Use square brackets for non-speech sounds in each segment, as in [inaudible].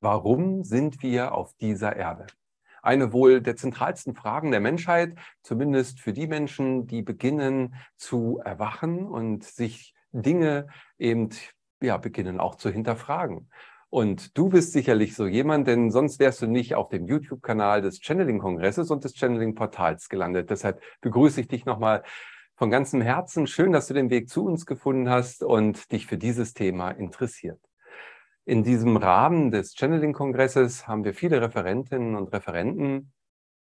Warum sind wir auf dieser Erde? Eine wohl der zentralsten Fragen der Menschheit, zumindest für die Menschen, die beginnen zu erwachen und sich Dinge eben ja, beginnen auch zu hinterfragen. Und du bist sicherlich so jemand, denn sonst wärst du nicht auf dem YouTube-Kanal des Channeling-Kongresses und des Channeling-Portals gelandet. Deshalb begrüße ich dich nochmal von ganzem Herzen. Schön, dass du den Weg zu uns gefunden hast und dich für dieses Thema interessiert. In diesem Rahmen des Channeling-Kongresses haben wir viele Referentinnen und Referenten,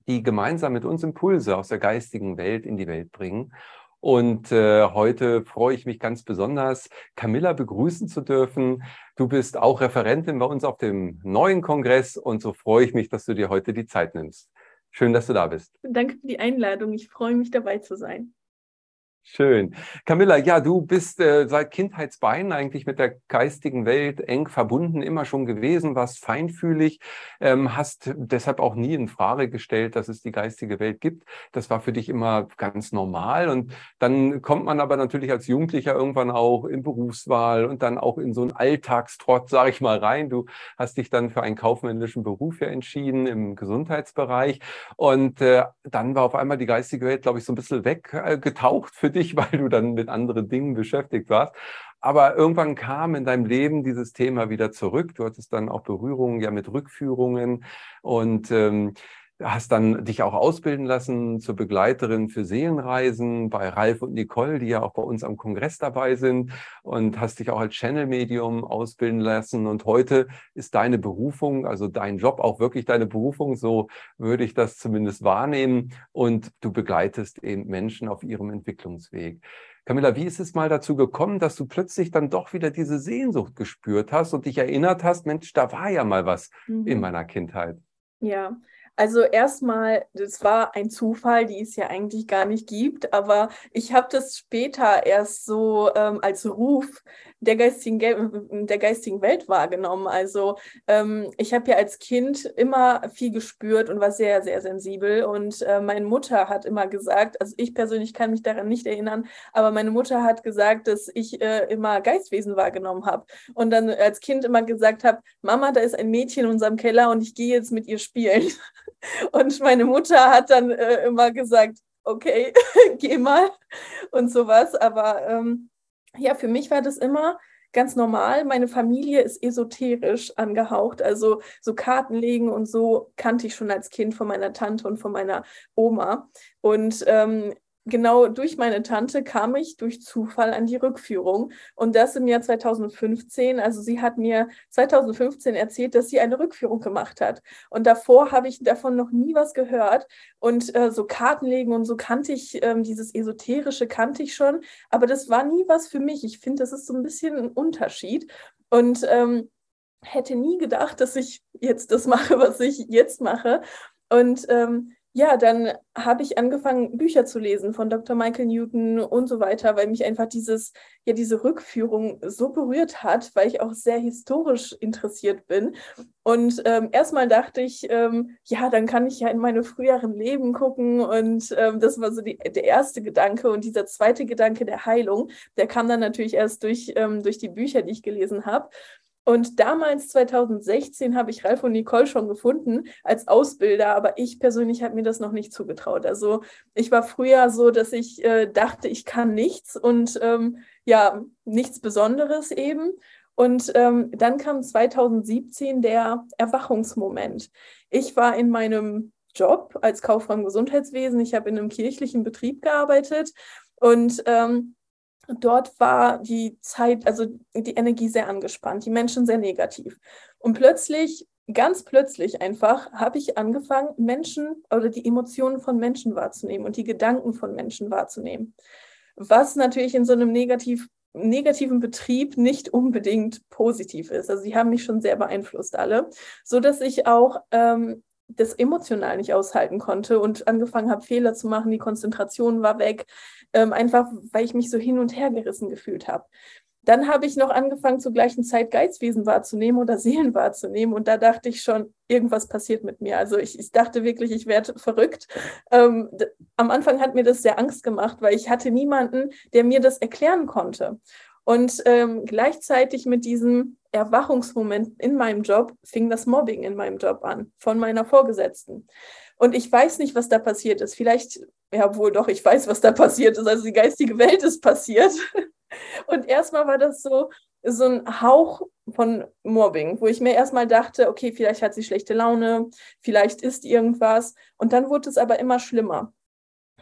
die gemeinsam mit uns Impulse aus der geistigen Welt in die Welt bringen. Und äh, heute freue ich mich ganz besonders, Camilla begrüßen zu dürfen. Du bist auch Referentin bei uns auf dem neuen Kongress und so freue ich mich, dass du dir heute die Zeit nimmst. Schön, dass du da bist. Danke für die Einladung. Ich freue mich dabei zu sein. Schön. Camilla, ja, du bist äh, seit Kindheitsbeinen eigentlich mit der geistigen Welt eng verbunden, immer schon gewesen, warst feinfühlig, ähm, hast deshalb auch nie in Frage gestellt, dass es die geistige Welt gibt. Das war für dich immer ganz normal. Und dann kommt man aber natürlich als Jugendlicher irgendwann auch in Berufswahl und dann auch in so einen Alltagstrott, sage ich mal, rein. Du hast dich dann für einen kaufmännischen Beruf ja entschieden im Gesundheitsbereich. Und äh, dann war auf einmal die geistige Welt, glaube ich, so ein bisschen weggetaucht äh, für dich, [laughs] weil du dann mit anderen Dingen beschäftigt warst. Aber irgendwann kam in deinem Leben dieses Thema wieder zurück. Du hattest dann auch Berührungen ja mit Rückführungen und ähm, hast dann dich auch ausbilden lassen zur Begleiterin für Seelenreisen bei Ralf und Nicole, die ja auch bei uns am Kongress dabei sind und hast dich auch als Channel-Medium ausbilden lassen. Und heute ist deine Berufung, also dein Job auch wirklich deine Berufung, so würde ich das zumindest wahrnehmen. Und du begleitest eben Menschen auf ihrem Entwicklungsweg. Camilla, wie ist es mal dazu gekommen, dass du plötzlich dann doch wieder diese Sehnsucht gespürt hast und dich erinnert hast, Mensch, da war ja mal was mhm. in meiner Kindheit? Ja, also erstmal, das war ein Zufall, die es ja eigentlich gar nicht gibt, aber ich habe das später erst so ähm, als Ruf der geistigen, der geistigen Welt wahrgenommen. Also ähm, ich habe ja als Kind immer viel gespürt und war sehr, sehr sensibel. Und äh, meine Mutter hat immer gesagt, also ich persönlich kann mich daran nicht erinnern, aber meine Mutter hat gesagt, dass ich äh, immer Geistwesen wahrgenommen habe. Und dann als Kind immer gesagt habe, Mama, da ist ein Mädchen in unserem Keller und ich gehe jetzt mit ihr spielen. [laughs] Und meine Mutter hat dann äh, immer gesagt, okay, [laughs] geh mal und sowas. Aber ähm, ja, für mich war das immer ganz normal. Meine Familie ist esoterisch angehaucht. Also so Karten legen und so kannte ich schon als Kind von meiner Tante und von meiner Oma. Und ähm, genau durch meine Tante kam ich durch Zufall an die Rückführung. Und das im Jahr 2015. Also sie hat mir 2015 erzählt, dass sie eine Rückführung gemacht hat. Und davor habe ich davon noch nie was gehört. Und äh, so Karten legen und so kannte ich ähm, dieses esoterische kannte ich schon, aber das war nie was für mich. Ich finde, das ist so ein bisschen ein Unterschied. Und ähm, hätte nie gedacht, dass ich jetzt das mache, was ich jetzt mache. Und ähm, ja, dann habe ich angefangen, Bücher zu lesen von Dr. Michael Newton und so weiter, weil mich einfach dieses, ja, diese Rückführung so berührt hat, weil ich auch sehr historisch interessiert bin. Und ähm, erstmal dachte ich, ähm, ja, dann kann ich ja in meine früheren Leben gucken. Und ähm, das war so die, der erste Gedanke. Und dieser zweite Gedanke der Heilung, der kam dann natürlich erst durch, ähm, durch die Bücher, die ich gelesen habe. Und damals, 2016, habe ich Ralf und Nicole schon gefunden als Ausbilder, aber ich persönlich habe mir das noch nicht zugetraut. Also ich war früher so, dass ich äh, dachte, ich kann nichts und ähm, ja, nichts Besonderes eben. Und ähm, dann kam 2017 der Erwachungsmoment. Ich war in meinem Job als Kauffrau im Gesundheitswesen. Ich habe in einem kirchlichen Betrieb gearbeitet und ähm, dort war die Zeit, also die Energie sehr angespannt, die Menschen sehr negativ. Und plötzlich, ganz plötzlich einfach, habe ich angefangen, Menschen oder die Emotionen von Menschen wahrzunehmen und die Gedanken von Menschen wahrzunehmen. Was natürlich in so einem negativ, negativen Betrieb nicht unbedingt positiv ist. Also sie haben mich schon sehr beeinflusst alle, so dass ich auch ähm, das emotional nicht aushalten konnte und angefangen habe, Fehler zu machen. Die Konzentration war weg, ähm, einfach weil ich mich so hin und her gerissen gefühlt habe. Dann habe ich noch angefangen, zur gleichen Zeit Geizwesen wahrzunehmen oder [laughs] Seelen wahrzunehmen. Und da dachte ich schon, irgendwas passiert mit mir. Also ich, ich dachte wirklich, ich werde verrückt. Ähm, am Anfang hat mir das sehr Angst gemacht, weil ich hatte niemanden, der mir das erklären konnte. Und ähm, gleichzeitig mit diesem Erwachungsmoment in meinem Job fing das Mobbing in meinem Job an, von meiner Vorgesetzten. Und ich weiß nicht, was da passiert ist. Vielleicht, ja wohl doch, ich weiß, was da passiert ist. Also die geistige Welt ist passiert. [laughs] Und erstmal war das so, so ein Hauch von Mobbing, wo ich mir erstmal dachte, okay, vielleicht hat sie schlechte Laune, vielleicht ist irgendwas. Und dann wurde es aber immer schlimmer.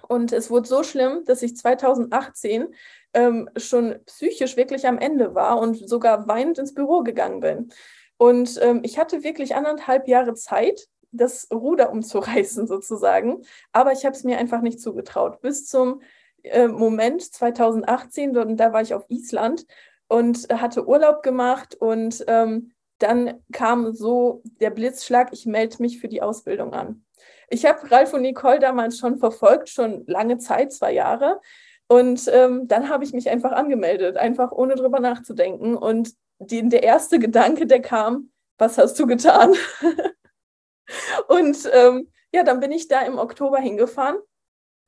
Und es wurde so schlimm, dass ich 2018 ähm, schon psychisch wirklich am Ende war und sogar weinend ins Büro gegangen bin. Und ähm, ich hatte wirklich anderthalb Jahre Zeit, das Ruder umzureißen [laughs] sozusagen. Aber ich habe es mir einfach nicht zugetraut. Bis zum äh, Moment 2018, und da war ich auf Island und hatte Urlaub gemacht und ähm, dann kam so der Blitzschlag, ich melde mich für die Ausbildung an. Ich habe Ralf und Nicole damals schon verfolgt, schon lange Zeit, zwei Jahre. Und ähm, dann habe ich mich einfach angemeldet, einfach ohne drüber nachzudenken. Und die, der erste Gedanke, der kam, was hast du getan? [laughs] und ähm, ja, dann bin ich da im Oktober hingefahren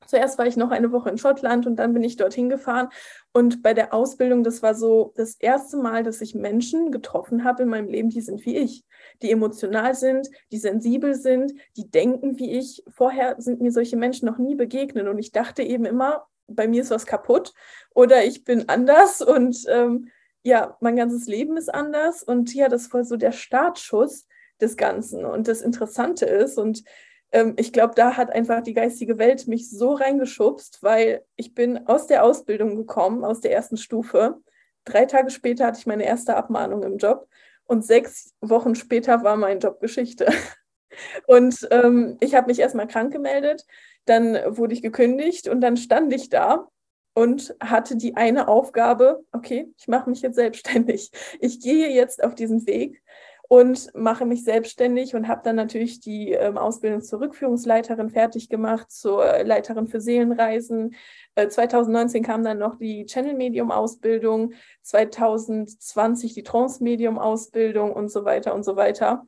Zuerst war ich noch eine Woche in Schottland und dann bin ich dorthin gefahren. Und bei der Ausbildung, das war so das erste Mal, dass ich Menschen getroffen habe in meinem Leben, die sind wie ich, die emotional sind, die sensibel sind, die denken wie ich. Vorher sind mir solche Menschen noch nie begegnet und ich dachte eben immer, bei mir ist was kaputt oder ich bin anders und ähm, ja, mein ganzes Leben ist anders. Und ja, das war so der Startschuss des Ganzen. Und das Interessante ist, und ähm, ich glaube, da hat einfach die geistige Welt mich so reingeschubst, weil ich bin aus der Ausbildung gekommen, aus der ersten Stufe. Drei Tage später hatte ich meine erste Abmahnung im Job und sechs Wochen später war mein Job Geschichte. [laughs] Und ähm, ich habe mich erstmal krank gemeldet, dann wurde ich gekündigt und dann stand ich da und hatte die eine Aufgabe, okay, ich mache mich jetzt selbstständig. [laughs] Ich gehe jetzt auf diesen Weg und mache mich selbstständig und habe dann natürlich die ähm, Ausbildung zur Rückführungsleiterin fertig gemacht, zur Leiterin für Seelenreisen. Äh, 2019 kam dann noch die Channel Medium Ausbildung, 2020 die Trance Medium Ausbildung und so weiter und so weiter.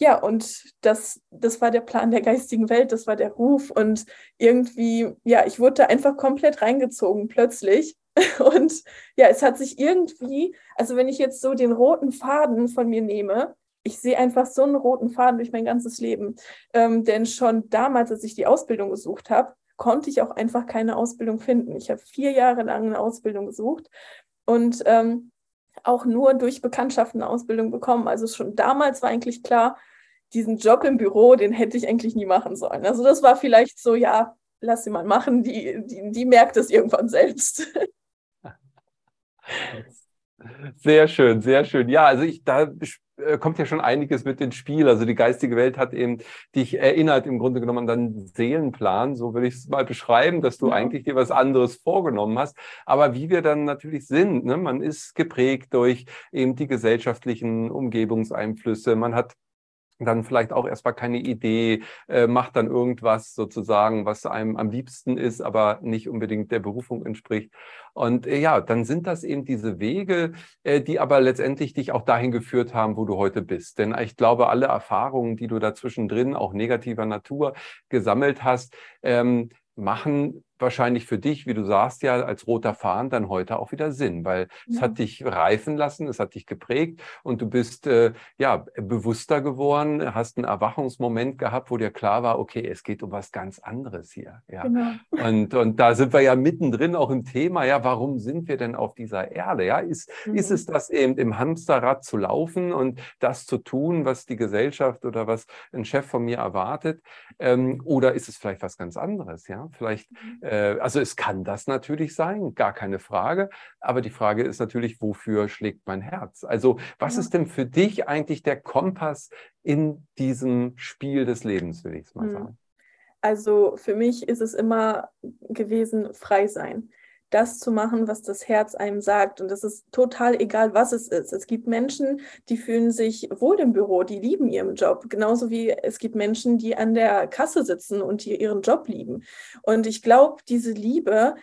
Ja, und das, das war der Plan der geistigen Welt, das war der Ruf und irgendwie, ja, ich wurde da einfach komplett reingezogen plötzlich. [laughs] Und ja, es hat sich irgendwie, also wenn ich jetzt so den roten Faden von mir nehme, ich sehe einfach so einen roten Faden durch mein ganzes Leben. Ähm, denn schon damals, als ich die Ausbildung gesucht habe, konnte ich auch einfach keine Ausbildung finden. Ich habe vier Jahre lang eine Ausbildung gesucht und ähm, auch nur durch Bekanntschaften eine Ausbildung bekommen. Also schon damals war eigentlich klar, diesen Job im Büro, den hätte ich eigentlich nie machen sollen. Also das war vielleicht so, ja, lass sie mal machen, die, die, die merkt es irgendwann selbst. [laughs] Sehr schön, sehr schön. Ja, also ich, da äh, kommt ja schon einiges mit ins Spiel. Also die geistige Welt hat eben dich erinnert im Grunde genommen an deinen Seelenplan, so will ich es mal beschreiben, dass du ja. eigentlich dir was anderes vorgenommen hast. Aber wie wir dann natürlich sind, ne? man ist geprägt durch eben die gesellschaftlichen Umgebungseinflüsse, man hat dann vielleicht auch erstmal keine Idee, äh, macht dann irgendwas sozusagen, was einem am liebsten ist, aber nicht unbedingt der Berufung entspricht. Und äh, ja, dann sind das eben diese Wege, äh, die aber letztendlich dich auch dahin geführt haben, wo du heute bist. Denn ich glaube, alle Erfahrungen, die du dazwischen drin, auch negativer Natur, gesammelt hast, ähm, machen wahrscheinlich für dich, wie du sagst ja, als roter Faden dann heute auch wieder Sinn, weil ja. es hat dich reifen lassen, es hat dich geprägt und du bist äh, ja bewusster geworden, hast einen Erwachungsmoment gehabt, wo dir klar war, okay, es geht um was ganz anderes hier. Ja. Genau. Und, und da sind wir ja mittendrin auch im Thema, ja, warum sind wir denn auf dieser Erde? Ja, ist, mhm. ist es das eben im Hamsterrad zu laufen und das zu tun, was die Gesellschaft oder was ein Chef von mir erwartet? Ähm, oder ist es vielleicht was ganz anderes? Ja, vielleicht mhm äh, also es kann das natürlich sein, gar keine Frage. Aber die Frage ist natürlich, wofür schlägt mein Herz? Also was ja. ist denn für dich eigentlich der Kompass in diesem Spiel des Lebens, will ich es mal hm. sagen? Also für mich ist es immer gewesen, frei sein das zu machen, was das Herz einem sagt. Und das ist total egal, was es ist. Es gibt Menschen, die fühlen sich wohl im Büro, die lieben ihren Job. Genauso wie es gibt Menschen, die an der Kasse sitzen und die ihren Job lieben. Und ich glaube, diese Liebe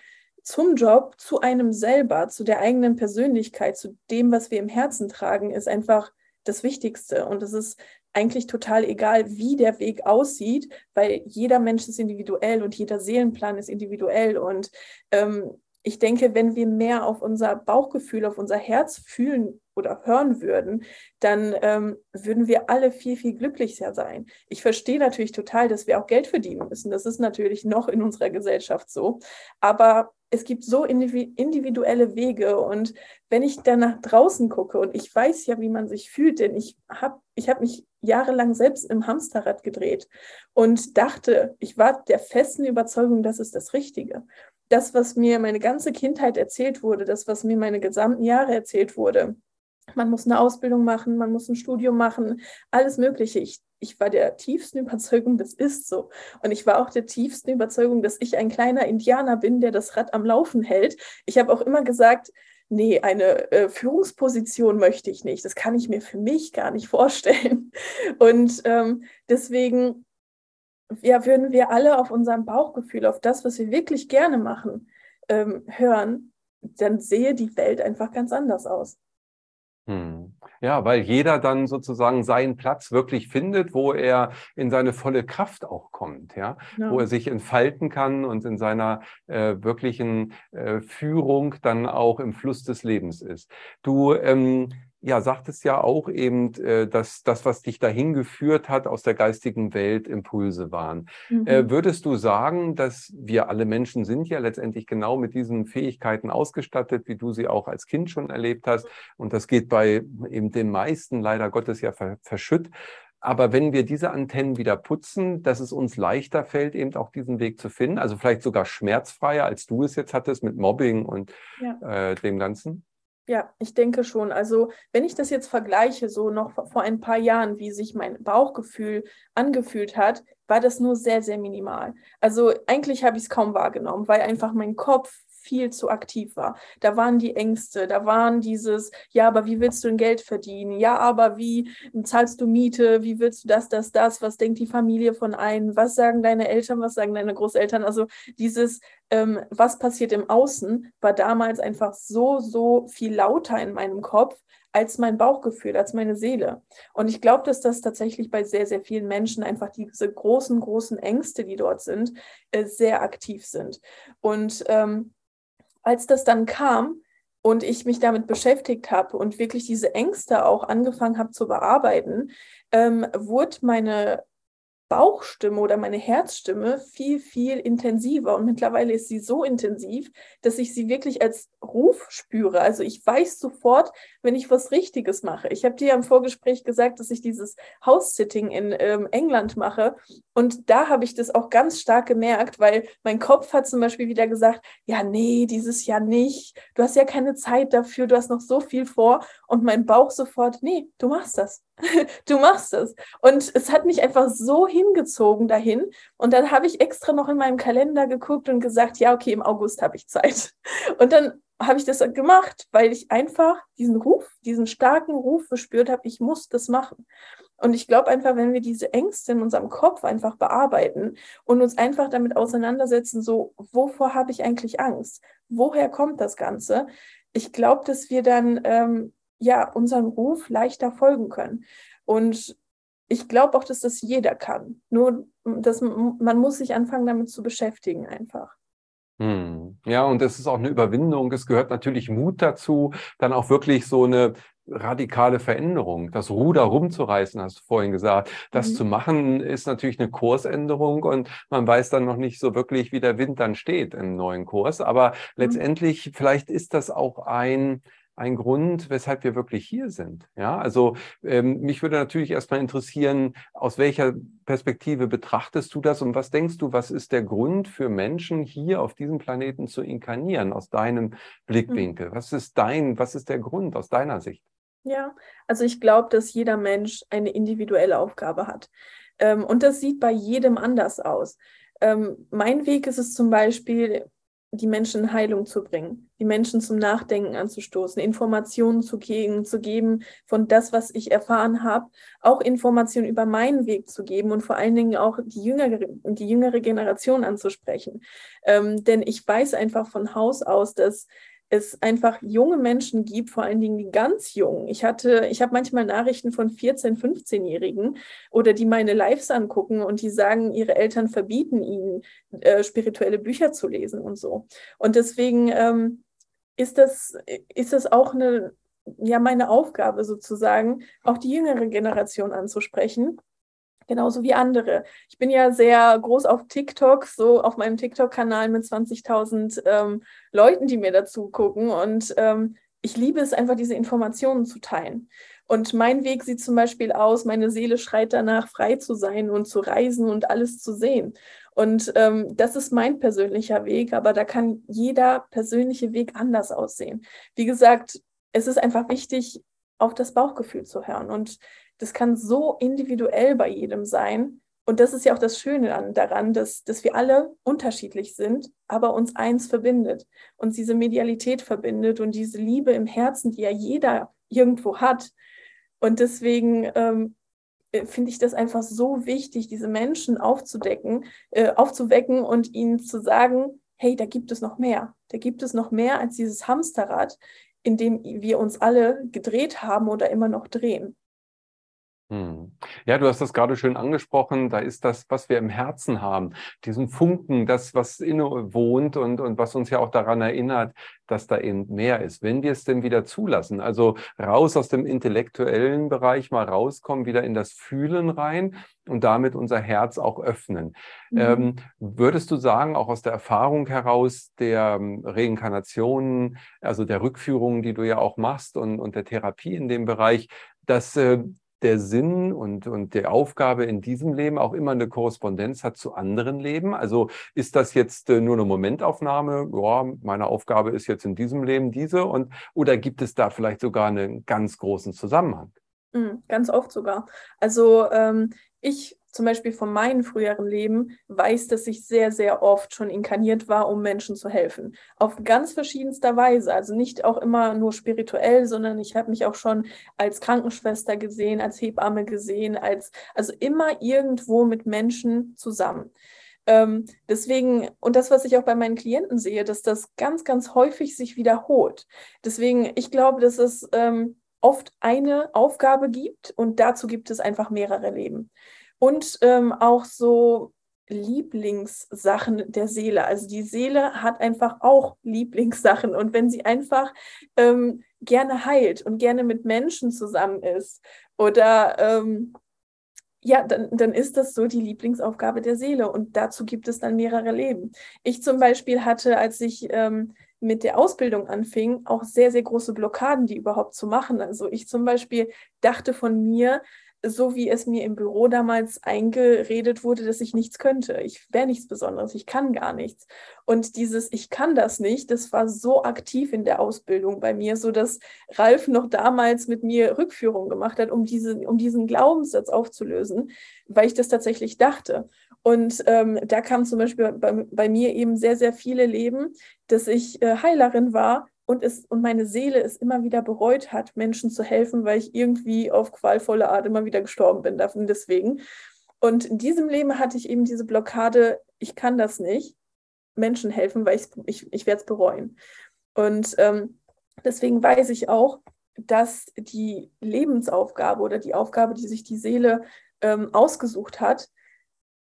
zum Job, zu einem selber, zu der eigenen Persönlichkeit, zu dem, was wir im Herzen tragen, ist einfach das Wichtigste. Und es ist eigentlich total egal, wie der Weg aussieht, weil jeder Mensch ist individuell und jeder Seelenplan ist individuell. Und ähm, ich denke, wenn wir mehr auf unser Bauchgefühl, auf unser Herz fühlen oder hören würden, dann ähm, würden wir alle viel, viel glücklicher sein. Ich verstehe natürlich total, dass wir auch Geld verdienen müssen. Das ist natürlich noch in unserer Gesellschaft so. Aber es gibt so individuelle Wege. Und wenn ich dann nach draußen gucke und ich weiß ja, wie man sich fühlt, denn ich habe ich hab mich jahrelang selbst im Hamsterrad gedreht und dachte, ich war der festen Überzeugung, das ist das Richtige. Das, was mir meine ganze Kindheit erzählt wurde, das, was mir meine gesamten Jahre erzählt wurde, man muss eine Ausbildung machen, man muss ein Studium machen, alles Mögliche. Ich, ich war der tiefsten Überzeugung, das ist so. Und ich war auch der tiefsten Überzeugung, dass ich ein kleiner Indianer bin, der das Rad am Laufen hält. Ich habe auch immer gesagt, nee, eine äh, Führungsposition möchte ich nicht. Das kann ich mir für mich gar nicht vorstellen. [laughs] Und ähm, deswegen ja, würden wir alle auf unserem Bauchgefühl, auf das, was wir wirklich gerne machen, ähm, hören, dann sehe die Welt einfach ganz anders aus. Hm. Ja, weil jeder dann sozusagen seinen Platz wirklich findet, wo er in seine volle Kraft auch kommt, ja, ja. wo er sich entfalten kann und in seiner äh, wirklichen äh, Führung dann auch im Fluss des Lebens ist. Du ähm, ja, sagtest ja auch eben, äh, dass das, was dich dahin geführt hat, aus der geistigen Welt Impulse waren. Äh, mhm. Würdest du sagen, dass wir alle Menschen sind ja letztendlich genau mit diesen Fähigkeiten ausgestattet, wie du sie auch als Kind schon erlebt hast? Und das geht bei eben den meisten leider Gottes ja verschütt. Aber wenn wir diese Antennen wieder putzen, dass es uns leichter fällt, eben auch diesen Weg zu finden, also vielleicht sogar schmerzfreier, als du es jetzt hattest mit Mobbing und ja. äh, dem Ganzen? Ja, ich denke schon. Also wenn ich das jetzt vergleiche, so noch vor ein paar Jahren, wie sich mein Bauchgefühl angefühlt hat, war das nur sehr, sehr minimal. Also eigentlich habe ich es kaum wahrgenommen, weil einfach mein Kopf viel zu aktiv war. Da waren die Ängste, da waren dieses, ja, aber wie willst du denn Geld verdienen? Ja, aber wie zahlst du Miete? Wie willst du das, das, das? Was denkt die Familie von einem? Was sagen deine Eltern? Was sagen deine Großeltern? Also dieses, ähm, was passiert im Außen, war damals einfach so, so viel lauter in meinem Kopf als mein Bauchgefühl, als meine Seele. Und ich glaube, dass das tatsächlich bei sehr, sehr vielen Menschen einfach diese großen, großen Ängste, die dort sind, äh, sehr aktiv sind. Und ähm, als das dann kam und ich mich damit beschäftigt habe und wirklich diese Ängste auch angefangen habe zu bearbeiten, ähm, wurde meine Bauchstimme oder meine Herzstimme viel, viel intensiver. Und mittlerweile ist sie so intensiv, dass ich sie wirklich als Ruf spüre. Also ich weiß sofort, wenn ich was Richtiges mache. Ich habe dir im Vorgespräch gesagt, dass ich dieses House-Sitting in ähm, England mache. Und da habe ich das auch ganz stark gemerkt, weil mein Kopf hat zum Beispiel wieder gesagt, ja, nee, dieses Jahr nicht. Du hast ja keine Zeit dafür, du hast noch so viel vor. Und mein Bauch sofort, nee, du machst das. [laughs] du machst es. Und es hat mich einfach so hingezogen dahin. Und dann habe ich extra noch in meinem Kalender geguckt und gesagt, ja, okay, im August habe ich Zeit. [laughs] Und dann habe ich das gemacht, weil ich einfach diesen Ruf, diesen starken Ruf gespürt habe, ich muss das machen. Und ich glaube einfach, wenn wir diese Ängste in unserem Kopf einfach bearbeiten und uns einfach damit auseinandersetzen, so, wovor habe ich eigentlich Angst? Woher kommt das Ganze? Ich glaube, dass wir dann ähm, ja, unserem Ruf leichter folgen können. Und ich glaube auch, dass das jeder kann. Nur, dass man muss sich anfangen, damit zu beschäftigen einfach. Hm. Ja, und es ist auch eine Überwindung. Es gehört natürlich Mut dazu, dann auch wirklich so eine radikale Veränderung, das Ruder rumzureißen, hast du vorhin gesagt. Das mhm. zu machen ist natürlich eine Kursänderung und man weiß dann noch nicht so wirklich, wie der Wind dann steht im neuen Kurs. Aber mhm. letztendlich, vielleicht ist das auch ein, ein Grund, weshalb wir wirklich hier sind. Ja, also ähm, mich würde natürlich erstmal interessieren, aus welcher Perspektive betrachtest du das und was denkst du, was ist der Grund für Menschen hier auf diesem Planeten zu inkarnieren, aus deinem Blickwinkel? Was ist dein, was ist der Grund aus deiner Sicht? Ja, also ich glaube, dass jeder Mensch eine individuelle Aufgabe hat. Ähm, und das sieht bei jedem anders aus. Ähm, mein Weg ist es zum Beispiel, die Menschen in Heilung zu bringen, die Menschen zum Nachdenken anzustoßen, Informationen zu, geben, zu geben von das, was ich erfahren habe, auch Informationen über meinen Weg zu geben und vor allen Dingen auch die jüngere, die jüngere Generation anzusprechen. Ähm, denn ich weiß einfach von Haus aus, dass es einfach junge Menschen gibt, vor allen Dingen die ganz jungen. Ich hatte, ich habe manchmal Nachrichten von 14-, 15-Jährigen oder die meine Lives angucken und die sagen, ihre Eltern verbieten ihnen, äh, spirituelle Bücher zu lesen und so. Und deswegen ähm, ist, das, ist das auch eine, ja, meine Aufgabe sozusagen, auch die jüngere Generation anzusprechen genauso wie andere. Ich bin ja sehr groß auf TikTok, so auf meinem TikTok-Kanal mit 20.000 ähm, Leuten, die mir dazu gucken. Und ähm, ich liebe es einfach, diese Informationen zu teilen. Und mein Weg sieht zum Beispiel aus, meine Seele schreit danach, frei zu sein und zu reisen und alles zu sehen. Und ähm, das ist mein persönlicher Weg, aber da kann jeder persönliche Weg anders aussehen. Wie gesagt, es ist einfach wichtig, auf das Bauchgefühl zu hören. Und das kann so individuell bei jedem sein. Und das ist ja auch das Schöne daran, dass, dass wir alle unterschiedlich sind, aber uns eins verbindet. Uns diese Medialität verbindet und diese Liebe im Herzen, die ja jeder irgendwo hat. Und deswegen ähm, äh, finde ich das einfach so wichtig, diese Menschen aufzudecken, äh, aufzuwecken und ihnen zu sagen, hey, da gibt es noch mehr. Da gibt es noch mehr als dieses Hamsterrad, in dem wir uns alle gedreht haben oder immer noch drehen. Hm. Ja, du hast das gerade schön angesprochen. Da ist das, was wir im Herzen haben, diesen Funken, das, was inne wohnt und, und was uns ja auch daran erinnert, dass da eben mehr ist. Wenn wir es denn wieder zulassen, also raus aus dem intellektuellen Bereich, mal rauskommen, wieder in das Fühlen rein und damit unser Herz auch öffnen. Mhm. Ähm, würdest du sagen, auch aus der Erfahrung heraus der ähm, Reinkarnationen, also der Rückführungen, die du ja auch machst und, und der Therapie in dem Bereich, dass äh, der Sinn und, und der Aufgabe in diesem Leben auch immer eine Korrespondenz hat zu anderen Leben? Also ist das jetzt äh, nur eine Momentaufnahme? Ja, meine Aufgabe ist jetzt in diesem Leben diese und oder gibt es da vielleicht sogar einen ganz großen Zusammenhang? Mhm, ganz oft sogar. Also ähm, ich zum Beispiel von meinem früheren Leben weiß, dass ich sehr, sehr oft schon inkarniert war, um Menschen zu helfen. Auf ganz verschiedenster Weise. Also nicht auch immer nur spirituell, sondern ich habe mich auch schon als Krankenschwester gesehen, als Hebamme gesehen, als also immer irgendwo mit Menschen zusammen. Ähm, deswegen, und das, was ich auch bei meinen Klienten sehe, dass das ganz, ganz häufig sich wiederholt. Deswegen, ich glaube, dass es ähm, oft eine Aufgabe gibt und dazu gibt es einfach mehrere Leben und ähm, auch so Lieblingssachen der Seele. Also die Seele hat einfach auch Lieblingssachen und wenn sie einfach ähm, gerne heilt und gerne mit Menschen zusammen ist oder ähm, ja, dann, dann ist das so die Lieblingsaufgabe der Seele und dazu gibt es dann mehrere Leben. Ich zum Beispiel hatte, als ich ähm, mit der Ausbildung anfing, auch sehr, sehr große Blockaden, die überhaupt zu machen. Also ich zum Beispiel dachte von mir, so wie es mir im Büro damals eingeredet wurde, dass ich nichts könnte. Ich wäre nichts Besonderes, ich kann gar nichts. Und dieses Ich kann das nicht, das war so aktiv in der Ausbildung bei mir, so dass Ralf noch damals mit mir Rückführung gemacht hat, um, diese, um diesen Glaubenssatz aufzulösen, weil ich das tatsächlich dachte. Und ähm, da kam zum Beispiel bei, bei, mir eben sehr, sehr viele Leben, dass ich äh, Heilerin war und, es, und meine Seele es immer wieder bereut hat, Menschen zu helfen, weil ich irgendwie auf qualvolle Art immer wieder gestorben bin davon deswegen. Und in diesem Leben hatte ich eben diese Blockade, ich kann das nicht, Menschen helfen, weil ich, ich, ich werde es bereuen. Und ähm, deswegen weiß ich auch, dass die Lebensaufgabe oder die Aufgabe, die sich die Seele ähm, ausgesucht hat,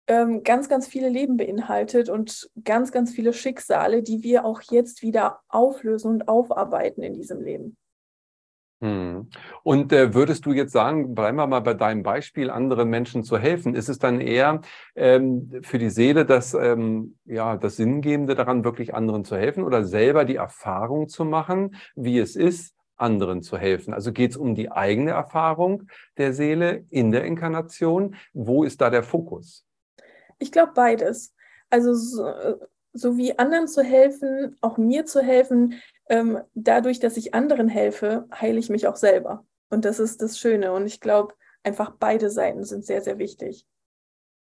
ähm, ganz, ganz viele Leben beinhaltet und ganz, ganz viele Schicksale, die wir auch jetzt wieder auflösen und aufarbeiten in diesem Leben. Hm. Und äh, würdest du jetzt sagen, bleiben wir mal bei deinem Beispiel, anderen Menschen zu helfen, ist es dann eher ähm, für die Seele das, ähm, ja, das Sinngebende daran, wirklich anderen zu helfen oder selber die Erfahrung zu machen, wie es ist, anderen zu helfen? Also geht es um die eigene Erfahrung der Seele in der Inkarnation? Wo ist da der Fokus? Ich glaube beides. Also so, so, wie anderen zu helfen, auch mir zu helfen, ähm, dadurch, dass ich anderen helfe, heile ich mich auch selber. Und das ist das Schöne. Und ich glaube, einfach beide Seiten sind sehr, sehr wichtig.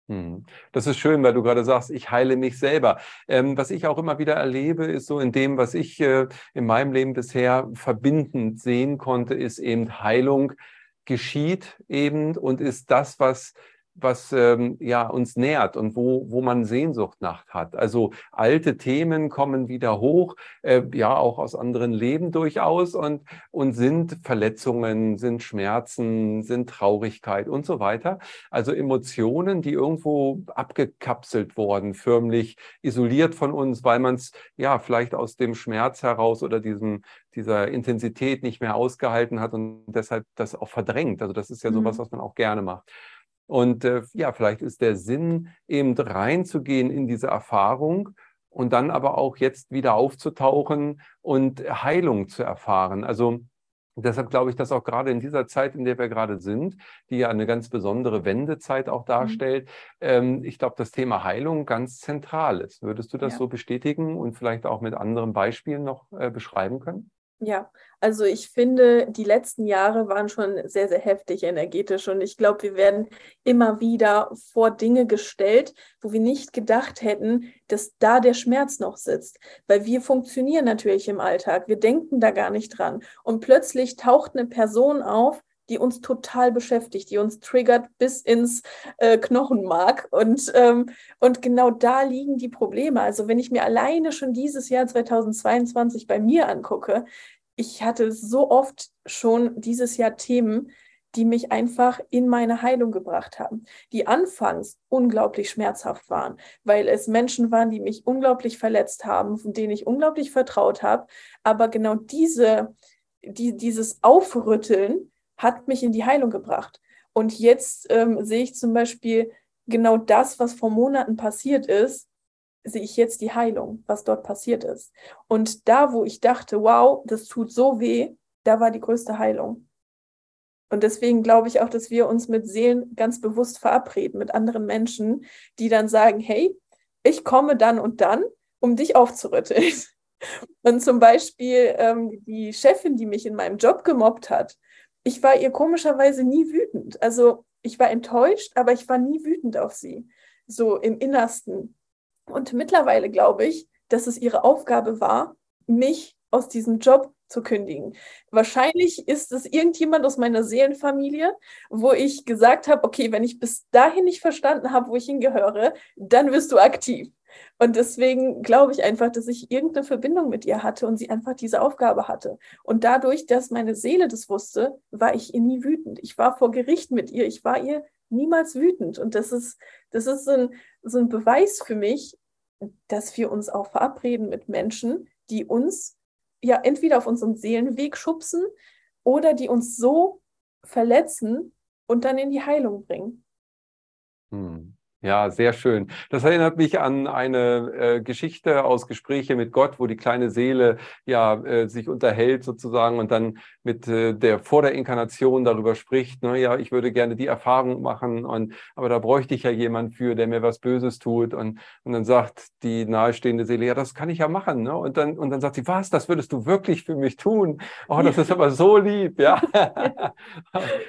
Hm. Das ist schön, weil du gerade sagst, ich heile mich selber. Ähm, was ich auch immer wieder erlebe, ist so in dem, was ich äh, in meinem Leben bisher verbindend sehen konnte, ist eben Heilung geschieht eben und ist das, was was ähm, ja uns nährt und wo, wo man Sehnsucht nach hat. Also alte Themen kommen wieder hoch, äh, ja auch aus anderen Leben durchaus und, und sind Verletzungen, sind Schmerzen, sind Traurigkeit und so weiter. Also Emotionen, die irgendwo abgekapselt wurden, förmlich isoliert von uns, weil man es ja vielleicht aus dem Schmerz heraus oder diesem dieser Intensität nicht mehr ausgehalten hat und deshalb das auch verdrängt. Also das ist ja sowas, mhm. was man auch gerne macht. Und äh, ja, vielleicht ist der Sinn, eben reinzugehen in diese Erfahrung und dann aber auch jetzt wieder aufzutauchen und Heilung zu erfahren. Also deshalb glaube ich, dass auch gerade in dieser Zeit, in der wir gerade sind, die ja eine ganz besondere Wendezeit auch mhm. darstellt, mhm. ähm, ich glaube, das Thema Heilung ganz zentral ist. Würdest du das ja. so bestätigen und vielleicht auch mit anderen Beispielen noch äh, beschreiben können? Ja, also ich finde, die letzten Jahre waren schon sehr, sehr heftig energetisch und ich glaube, wir werden immer wieder vor Dinge gestellt, wo wir nicht gedacht hätten, dass da der Schmerz noch sitzt. Weil wir funktionieren natürlich im Alltag, wir denken da gar nicht dran. Und plötzlich taucht eine Person auf, die uns total beschäftigt, die uns triggert bis ins äh, Knochenmark. Und, ähm, und genau da liegen die Probleme. Also wenn ich mir alleine schon dieses Jahr 2022 bei mir angucke, ich hatte so oft schon dieses Jahr Themen, die mich einfach in meine Heilung gebracht haben, die anfangs unglaublich schmerzhaft waren, weil es Menschen waren, die mich unglaublich verletzt haben, von denen ich unglaublich vertraut habe. Aber genau diese, die, dieses Aufrütteln hat mich in die Heilung gebracht. Und jetzt ähm, sehe ich zum Beispiel genau das, was vor Monaten passiert ist, sehe ich jetzt die Heilung, was dort passiert ist. Und da, wo ich dachte, wow, das tut so weh, da war die größte Heilung. Und deswegen glaube ich auch, dass wir uns mit Seelen ganz bewusst verabreden, mit anderen Menschen, die dann sagen, hey, ich komme dann und dann, um dich aufzurütteln. [laughs] Und zum Beispiel ähm, die Chefin, die mich in meinem Job gemobbt hat, ich war ihr komischerweise nie wütend. Also ich war enttäuscht, aber ich war nie wütend auf sie. So im Innersten. Und mittlerweile glaube ich, dass es ihre Aufgabe war, mich aus diesem Job zu kündigen. Wahrscheinlich ist es irgendjemand aus meiner Seelenfamilie, wo ich gesagt habe, okay, wenn ich bis dahin nicht verstanden habe, wo ich hingehöre, dann wirst du aktiv. Und deswegen glaube ich einfach, dass ich irgendeine Verbindung mit ihr hatte und sie einfach diese Aufgabe hatte. Und dadurch, dass meine Seele das wusste, war ich ihr nie wütend. Ich war vor Gericht mit ihr, ich war ihr niemals wütend. Und das ist, das ist so ein, so ein Beweis für mich, dass wir uns auch verabreden mit Menschen, die uns ja entweder auf unseren Seelenweg schubsen oder die uns so verletzen und dann in die Heilung bringen. Hm. Ja, sehr schön. Das erinnert mich an eine äh, Geschichte aus Gespräche mit Gott, wo die kleine Seele ja äh, sich unterhält sozusagen und dann mit äh, der vor der Inkarnation darüber spricht. Ne, ja, ich würde gerne die Erfahrung machen und aber da bräuchte ich ja jemand für, der mir was Böses tut und und dann sagt die nahestehende Seele, ja, das kann ich ja machen. Ne? Und dann und dann sagt sie, was? Das würdest du wirklich für mich tun? Oh, das ist aber so lieb, ja. [laughs]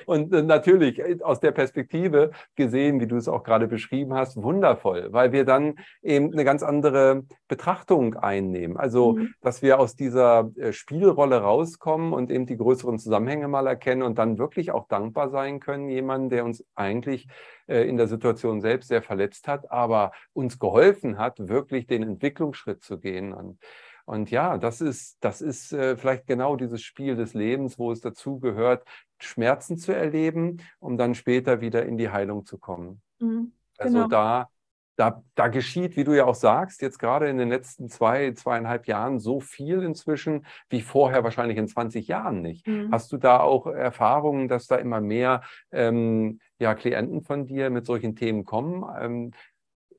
und äh, natürlich äh, aus der Perspektive gesehen, wie du es auch gerade beschrieben beschrieben hast, wundervoll, weil wir dann eben eine ganz andere Betrachtung einnehmen. Also, mhm. dass wir aus dieser äh, Spielrolle rauskommen und eben die größeren Zusammenhänge mal erkennen und dann wirklich auch dankbar sein können, jemanden, der uns eigentlich äh, in der Situation selbst sehr verletzt hat, aber uns geholfen hat, wirklich den Entwicklungsschritt zu gehen. Und, und ja, das ist, das ist äh, vielleicht genau dieses Spiel des Lebens, wo es dazu gehört, Schmerzen zu erleben, um dann später wieder in die Heilung zu kommen. Mhm. Also genau. da, da, da geschieht, wie du ja auch sagst, jetzt gerade in den letzten zwei, zweieinhalb Jahren so viel inzwischen wie vorher wahrscheinlich in 20 Jahren nicht. Mhm. Hast du da auch Erfahrungen, dass da immer mehr ähm, ja, Klienten von dir mit solchen Themen kommen? Ähm,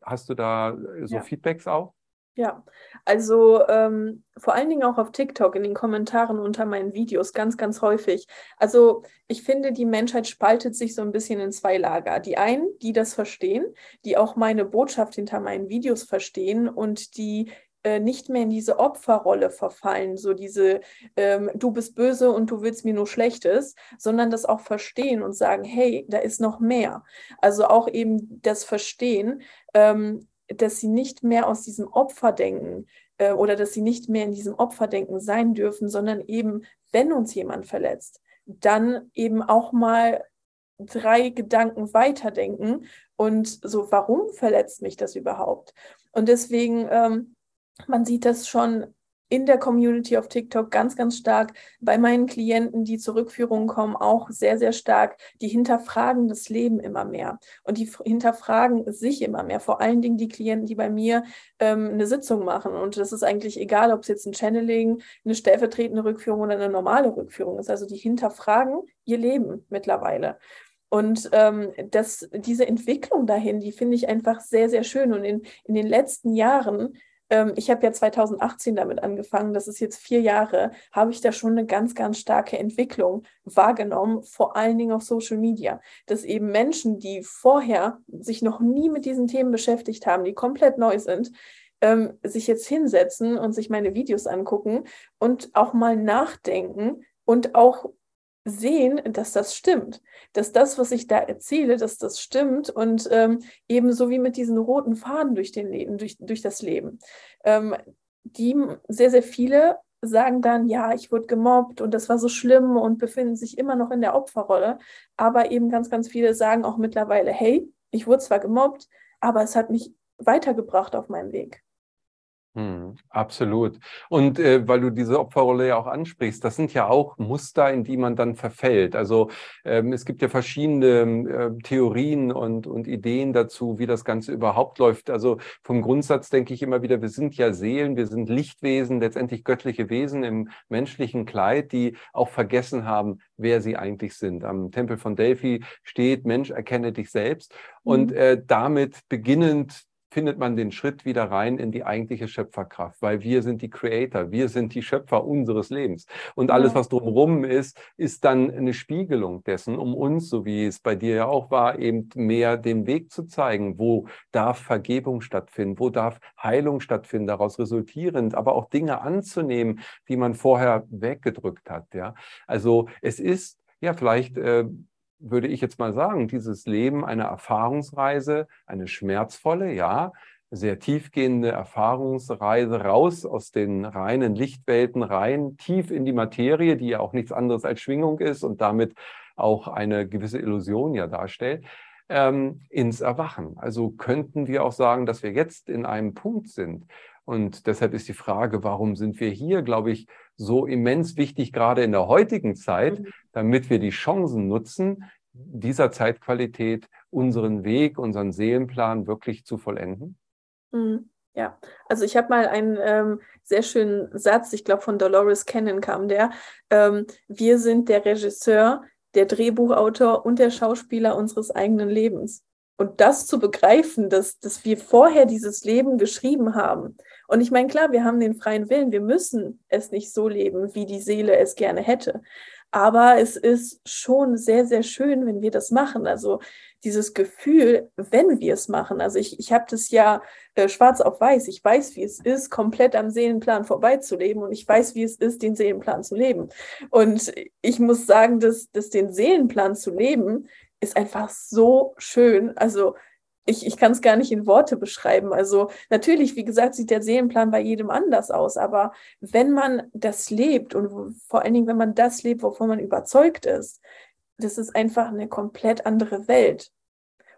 hast du da so ja. Feedbacks auch? Ja, also ähm, vor allen Dingen auch auf TikTok in den Kommentaren unter meinen Videos ganz, ganz häufig. Also ich finde, die Menschheit spaltet sich so ein bisschen in zwei Lager. Die einen, die das verstehen, die auch meine Botschaft hinter meinen Videos verstehen und die äh, nicht mehr in diese Opferrolle verfallen, so diese ähm, du bist böse und du willst mir nur Schlechtes, sondern das auch verstehen und sagen, hey, da ist noch mehr. Also auch eben das Verstehen, ähm, dass sie nicht mehr aus diesem Opferdenken äh, oder dass sie nicht mehr in diesem Opferdenken sein dürfen, sondern eben, wenn uns jemand verletzt, dann eben auch mal drei Gedanken weiterdenken und so, warum verletzt mich das überhaupt? Und deswegen, ähm, man sieht das schon in der Community auf TikTok ganz, ganz stark. Bei meinen Klienten, die zur Rückführung kommen, auch sehr, sehr stark. Die hinterfragen das Leben immer mehr und die hinterfragen sich immer mehr. Vor allen Dingen die Klienten, die bei mir ähm, eine Sitzung machen. Und das ist eigentlich egal, ob es jetzt ein Channeling, eine stellvertretende Rückführung oder eine normale Rückführung ist. Also die hinterfragen ihr Leben mittlerweile. Und ähm, das, diese Entwicklung dahin, die finde ich einfach sehr, sehr schön. Und in, in den letzten Jahren ähm, ich habe ja 2018 damit angefangen, das ist jetzt vier Jahre, habe ich da schon eine ganz, ganz starke Entwicklung wahrgenommen, vor allen Dingen auf Social Media, dass eben Menschen, die vorher sich noch nie mit diesen Themen beschäftigt haben, die komplett neu sind, ähm, sich jetzt hinsetzen und sich meine Videos angucken und auch mal nachdenken und auch sehen, dass das stimmt, dass das, was ich da erzähle, dass das stimmt und ähm, ebenso wie mit diesen roten Faden durch, den Leben, durch, durch das Leben. Ähm, die sehr, sehr viele sagen dann, ja, ich wurde gemobbt und das war so schlimm und befinden sich immer noch in der Opferrolle. Aber eben ganz, ganz viele sagen auch mittlerweile, hey, ich wurde zwar gemobbt, aber es hat mich weitergebracht auf meinem Weg. Hm, absolut. Und äh, weil du diese Opferrolle ja auch ansprichst, das sind ja auch Muster, in die man dann verfällt. Also ähm, es gibt ja verschiedene äh, Theorien und, und Ideen dazu, wie das Ganze überhaupt läuft. Also vom Grundsatz denke ich immer wieder, wir sind ja Seelen, wir sind Lichtwesen, letztendlich göttliche Wesen im menschlichen Kleid, die auch vergessen haben, wer sie eigentlich sind. Am Tempel von Delphi steht, Mensch, erkenne dich selbst. Und mhm. äh, damit beginnend findet man den Schritt wieder rein in die eigentliche Schöpferkraft, weil wir sind die Creator, wir sind die Schöpfer unseres Lebens. Und alles, was drumherum ist, ist dann eine Spiegelung dessen, um uns, so wie es bei dir ja auch war, eben mehr den Weg zu zeigen, wo darf Vergebung stattfinden, wo darf Heilung stattfinden, daraus resultierend, aber auch Dinge anzunehmen, die man vorher weggedrückt hat. Ja, also es ist ja vielleicht äh, würde ich jetzt mal sagen, dieses Leben eine Erfahrungsreise, eine schmerzvolle, ja, sehr tiefgehende Erfahrungsreise raus aus den reinen Lichtwelten rein, tief in die Materie, die ja auch nichts anderes als Schwingung ist und damit auch eine gewisse Illusion ja darstellt, ähm, ins Erwachen. Also könnten wir auch sagen, dass wir jetzt in einem Punkt sind. Und deshalb ist die Frage, warum sind wir hier, glaube ich, so immens wichtig, gerade in der heutigen Zeit, mhm. damit wir die Chancen nutzen, dieser Zeitqualität unseren Weg, unseren Seelenplan wirklich zu vollenden? Mhm. Ja, also ich habe mal einen ähm, sehr schönen Satz, ich glaube von Dolores Cannon kam der, ähm, wir sind der Regisseur, der Drehbuchautor und der Schauspieler unseres eigenen Lebens. Und das zu begreifen, dass, dass wir vorher dieses Leben geschrieben haben. Und ich meine, klar, wir haben den freien Willen, wir müssen es nicht so leben, wie die Seele es gerne hätte. Aber es ist schon sehr, sehr schön, wenn wir das machen. Also dieses Gefühl, wenn wir es machen. Also ich, ich habe das ja äh, schwarz auf weiß. Ich weiß, wie es ist, komplett am Seelenplan vorbeizuleben und ich weiß, wie es ist, den Seelenplan zu leben. Und ich muss sagen, dass, dass den Seelenplan zu leben ist einfach so schön. Also ich, ich kann es gar nicht in Worte beschreiben. Also natürlich, wie gesagt, sieht der Seelenplan bei jedem anders aus, aber wenn man das lebt und vor allen Dingen, wenn man das lebt, wovon man überzeugt ist, das ist einfach eine komplett andere Welt.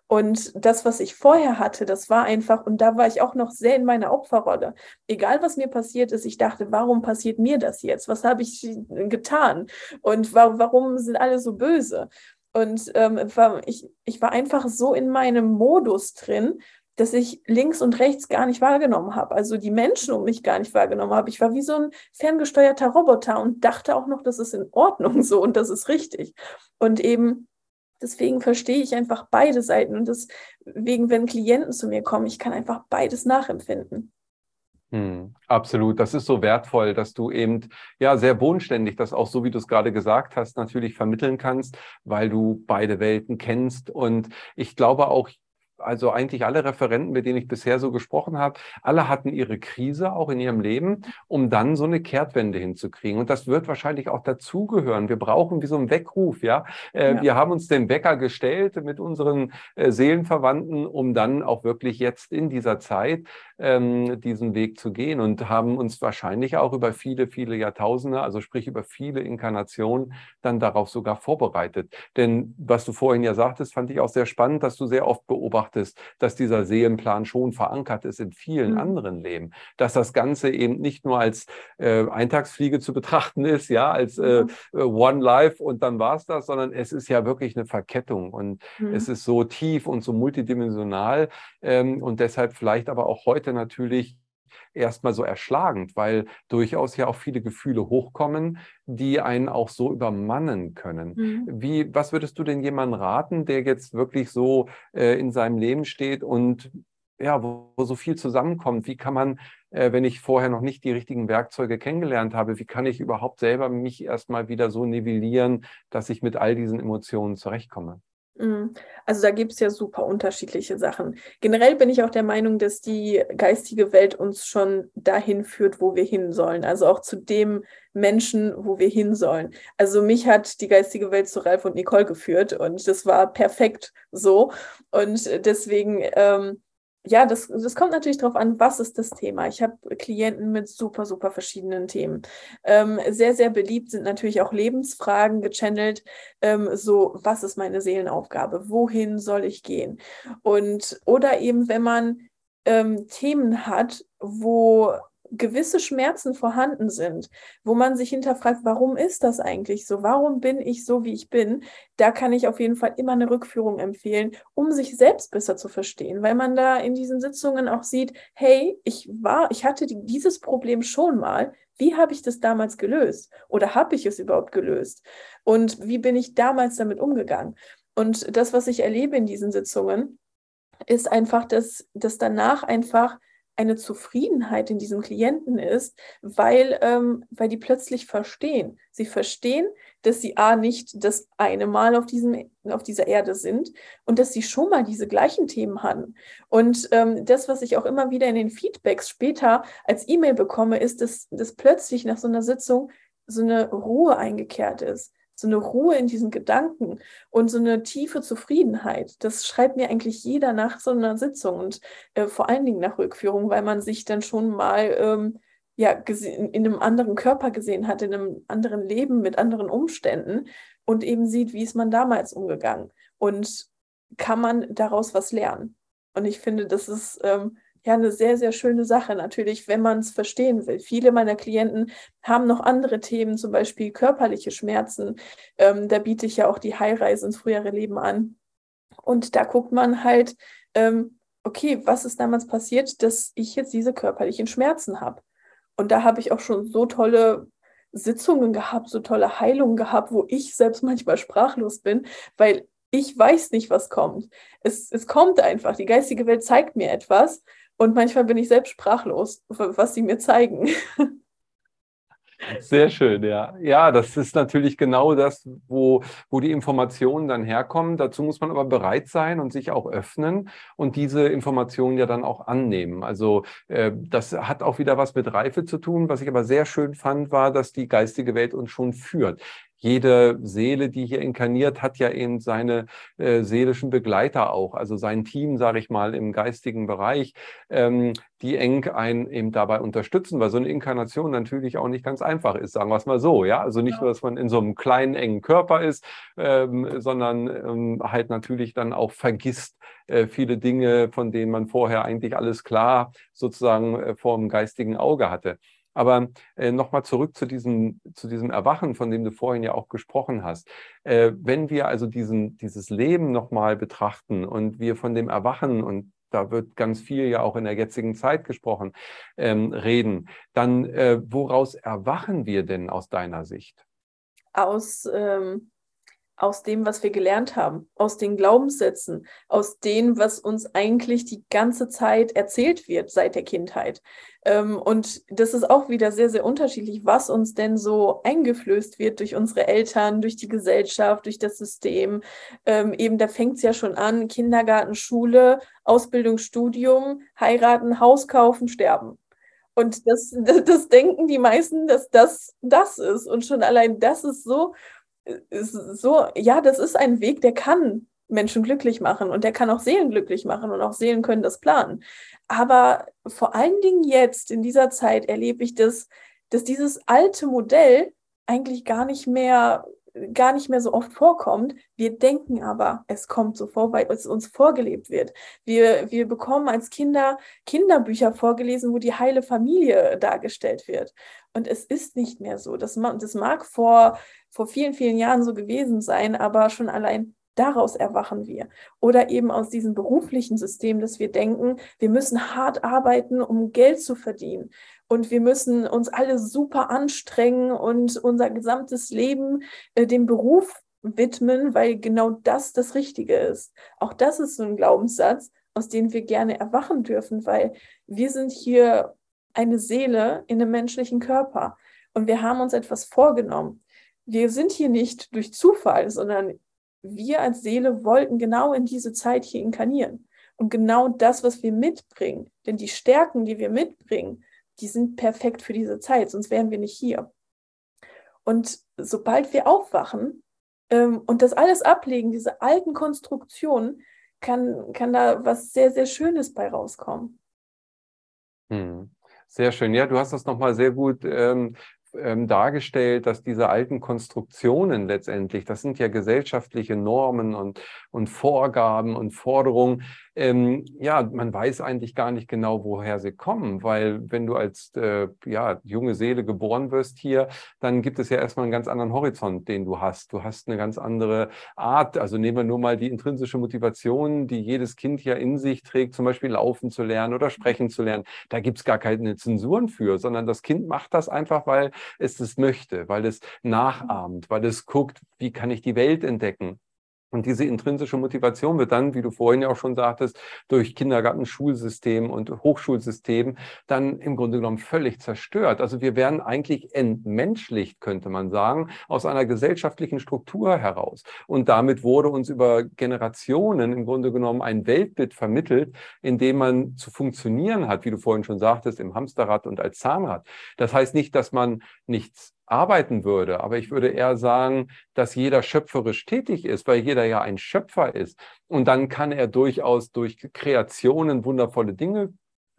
Und das, was ich vorher hatte, das war einfach, und da war ich auch noch sehr in meiner Opferrolle. Egal, was mir passiert ist, ich dachte, warum passiert mir das jetzt? Was habe ich getan? Und warum sind alle so böse? Und ähm, ich, ich war einfach so in meinem Modus drin, dass ich links und rechts gar nicht wahrgenommen habe. Also die Menschen um mich gar nicht wahrgenommen habe. Ich war wie so ein ferngesteuerter Roboter und dachte auch noch, das ist in Ordnung so und das ist richtig. Und eben deswegen verstehe ich einfach beide Seiten. Und deswegen, wenn Klienten zu mir kommen, ich kann einfach beides nachempfinden. Hm, absolut. Das ist so wertvoll, dass du eben ja sehr bodenständig das auch so, wie du es gerade gesagt hast, natürlich vermitteln kannst, weil du beide Welten kennst. Und ich glaube auch, also eigentlich alle Referenten, mit denen ich bisher so gesprochen habe, alle hatten ihre Krise auch in ihrem Leben, um dann so eine Kehrtwende hinzukriegen. Und das wird wahrscheinlich auch dazugehören. Wir brauchen wie so einen Weckruf, ja. Äh, ja. Wir haben uns den Wecker gestellt mit unseren äh, Seelenverwandten, um dann auch wirklich jetzt in dieser Zeit ähm, diesen Weg zu gehen und haben uns wahrscheinlich auch über viele, viele Jahrtausende, also sprich über viele Inkarnationen, dann darauf sogar vorbereitet. Denn was du vorhin ja sagtest, fand ich auch sehr spannend, dass du sehr oft beobachtest, dass dieser Seelenplan schon verankert ist in vielen mhm. anderen Leben, dass das Ganze eben nicht nur als äh, Eintagsfliege zu betrachten ist, ja, als äh, mhm. One Life und dann war es das, sondern es ist ja wirklich eine Verkettung und mhm. es ist so tief und so multidimensional ähm, und deshalb vielleicht aber auch heute natürlich erstmal so erschlagend, weil durchaus ja auch viele Gefühle hochkommen, die einen auch so übermannen können. Mhm. Wie, was würdest du denn jemandem raten, der jetzt wirklich so äh, in seinem Leben steht und ja, wo, wo, so viel zusammenkommt? Wie kann man, äh, wenn ich vorher noch nicht die richtigen Werkzeuge kennengelernt habe, wie kann ich überhaupt selber mich erstmal wieder so nivellieren, dass ich mit all diesen Emotionen zurechtkomme? Mhm. Also da gibt es ja super unterschiedliche Sachen. Generell bin ich auch der Meinung, dass die geistige Welt uns schon dahin führt, wo wir hin sollen. Also auch zu dem Menschen, wo wir hin sollen. Also mich hat die geistige Welt zu Ralf und Nicole geführt und das war perfekt so. Und deswegen ähm, ja, das, das kommt natürlich darauf an, was ist das Thema. Ich habe Klienten mit super, super verschiedenen Themen. Ähm, sehr, sehr beliebt sind natürlich auch Lebensfragen gechannelt. Ähm, so, was ist meine Seelenaufgabe? Wohin soll ich gehen? Und oder eben, wenn man ähm, Themen hat, wo gewisse Schmerzen vorhanden sind, wo man sich hinterfragt, warum ist das eigentlich so? Warum bin ich so, wie ich bin? Da kann ich auf jeden Fall immer eine Rückführung empfehlen, um sich selbst besser zu verstehen, weil man da in diesen Sitzungen auch sieht, hey, ich war, ich hatte dieses Problem schon mal. Wie habe ich das damals gelöst? Oder habe ich es überhaupt gelöst? Und wie bin ich damals damit umgegangen? Und das, was ich erlebe in diesen Sitzungen, ist einfach, dass, dass danach einfach eine Zufriedenheit in diesem Klienten ist, weil, ähm, weil die plötzlich verstehen. Sie verstehen, dass sie A nicht das eine Mal auf, diesem, auf dieser Erde sind und dass sie schon mal diese gleichen Themen hatten. Und ähm, das, was ich auch immer wieder in den Feedbacks später als E-Mail bekomme, ist, dass, dass plötzlich nach so einer Sitzung so eine Ruhe eingekehrt ist so eine Ruhe in diesen Gedanken und so eine tiefe Zufriedenheit. Das schreibt mir eigentlich jeder nach so einer Sitzung und äh, vor allen Dingen nach Rückführung, weil man sich dann schon mal ähm, ja, in einem anderen Körper gesehen hat, in einem anderen Leben mit anderen Umständen und eben sieht, wie ist man damals umgegangen und kann man daraus was lernen. Und ich finde, das ist ähm, ja eine sehr, sehr schöne Sache natürlich, wenn man es verstehen will. Viele meiner Klienten haben noch andere Themen, zum Beispiel körperliche Schmerzen. Ähm, da biete ich ja auch die Heilreise ins frühere Leben an. Und da guckt man halt, ähm, okay, was ist damals passiert, dass ich jetzt diese körperlichen Schmerzen habe? Und da habe ich auch schon so tolle Sitzungen gehabt, so tolle Heilungen gehabt, wo ich selbst manchmal sprachlos bin, weil ich weiß nicht, was kommt. Es, es kommt einfach. Die geistige Welt zeigt mir etwas und manchmal bin ich selbst sprachlos, was sie mir zeigen. [laughs] Sehr schön, ja. Ja, das ist natürlich genau das, wo, wo die Informationen dann herkommen. Dazu muss man aber bereit sein und sich auch öffnen und diese Informationen ja dann auch annehmen. Also äh, das hat auch wieder was mit Reife zu tun. Was ich aber sehr schön fand, war, dass die geistige Welt uns schon führt jede Seele, die hier inkarniert, hat ja eben seine äh, seelischen Begleiter auch, also sein Team, sage ich mal, im geistigen Bereich, ähm, die eng einen eben dabei unterstützen, weil so eine Inkarnation natürlich auch nicht ganz einfach ist, sagen wir es mal so, ja. Also nicht ja. nur, dass man in so einem kleinen, engen Körper ist, ähm, sondern ähm, halt natürlich dann auch vergisst äh, viele Dinge, von denen man vorher eigentlich alles klar sozusagen äh, vor dem geistigen Auge hatte. Aber äh, nochmal zurück zu diesem, zu diesem Erwachen, von dem du vorhin ja auch gesprochen hast. Äh, wenn wir also diesen, dieses Leben nochmal betrachten und wir von dem Erwachen und da wird ganz viel ja auch in der jetzigen Zeit gesprochen, ähm, reden, dann äh, woraus erwachen wir denn aus deiner Sicht? Aus, ähm, aus dem, was wir gelernt haben, aus den Glaubenssätzen, aus dem, was uns eigentlich die ganze Zeit erzählt wird seit der Kindheit. Ähm, und das ist auch wieder sehr, sehr unterschiedlich, was uns denn so eingeflößt wird durch unsere Eltern, durch die Gesellschaft, durch das System. Ähm, eben, da fängt es ja schon an, Kindergarten, Schule, Ausbildung, Studium, heiraten, Haus kaufen, sterben. Und das, das, [laughs] das denken die meisten, dass das das ist. Und schon allein das ist so so, ja, das ist ein Weg, der kann Menschen glücklich machen und der kann auch Seelen glücklich machen und auch Seelen können das planen. Aber vor allen Dingen jetzt in dieser Zeit erlebe ich das, dass dieses alte Modell eigentlich gar nicht mehr gar nicht mehr so oft vorkommt. Wir denken aber, es kommt so vor, weil es uns vorgelebt wird. Wir, wir bekommen als Kinder Kinderbücher vorgelesen, wo die heile Familie dargestellt wird. Und es ist nicht mehr so. Das, das mag vor, vor vielen, vielen Jahren so gewesen sein, aber schon allein daraus erwachen wir. Oder eben aus diesem beruflichen System, dass wir denken, wir müssen hart arbeiten, um Geld zu verdienen. Und wir müssen uns alle super anstrengen und unser gesamtes Leben äh, dem Beruf widmen, weil genau das das Richtige ist. Auch das ist so ein Glaubenssatz, aus dem wir gerne erwachen dürfen, weil wir sind hier eine Seele in einem menschlichen Körper und wir haben uns etwas vorgenommen. Wir sind hier nicht durch Zufall, sondern wir als Seele wollten genau in diese Zeit hier inkarnieren. Und genau das, was wir mitbringen, denn die Stärken, die wir mitbringen, die sind perfekt für diese Zeit, sonst wären wir nicht hier. Und sobald wir aufwachen ähm, und das alles ablegen, diese alten Konstruktionen, kann, kann da was sehr, sehr Schönes bei rauskommen. Hm. Sehr schön. Ja, du hast das nochmal sehr gut ähm, ähm, dargestellt, dass diese alten Konstruktionen letztendlich, das sind ja gesellschaftliche Normen und, und Vorgaben und Forderungen, ähm, ja, man weiß eigentlich gar nicht genau, woher sie kommen, weil wenn du als äh, ja, junge Seele geboren wirst hier, dann gibt es ja erstmal einen ganz anderen Horizont, den du hast. Du hast eine ganz andere Art. Also nehmen wir nur mal die intrinsische Motivation, die jedes Kind ja in sich trägt, zum Beispiel laufen zu lernen oder sprechen zu lernen. Da gibt es gar keine Zensuren für, sondern das Kind macht das einfach, weil es es möchte, weil es nachahmt, weil es guckt, wie kann ich die Welt entdecken. Und diese intrinsische Motivation wird dann, wie du vorhin ja auch schon sagtest, durch Kindergarten, Schulsystem und Hochschulsystem dann im Grunde genommen völlig zerstört. Also wir werden eigentlich entmenschlicht, könnte man sagen, aus einer gesellschaftlichen Struktur heraus. Und damit wurde uns über Generationen im Grunde genommen ein Weltbild vermittelt, in dem man zu funktionieren hat, wie du vorhin schon sagtest, im Hamsterrad und als Zahnrad. Das heißt nicht, dass man nichts arbeiten würde. Aber ich würde eher sagen, dass jeder schöpferisch tätig ist, weil jeder ja ein Schöpfer ist. Und dann kann er durchaus durch Kreationen wundervolle Dinge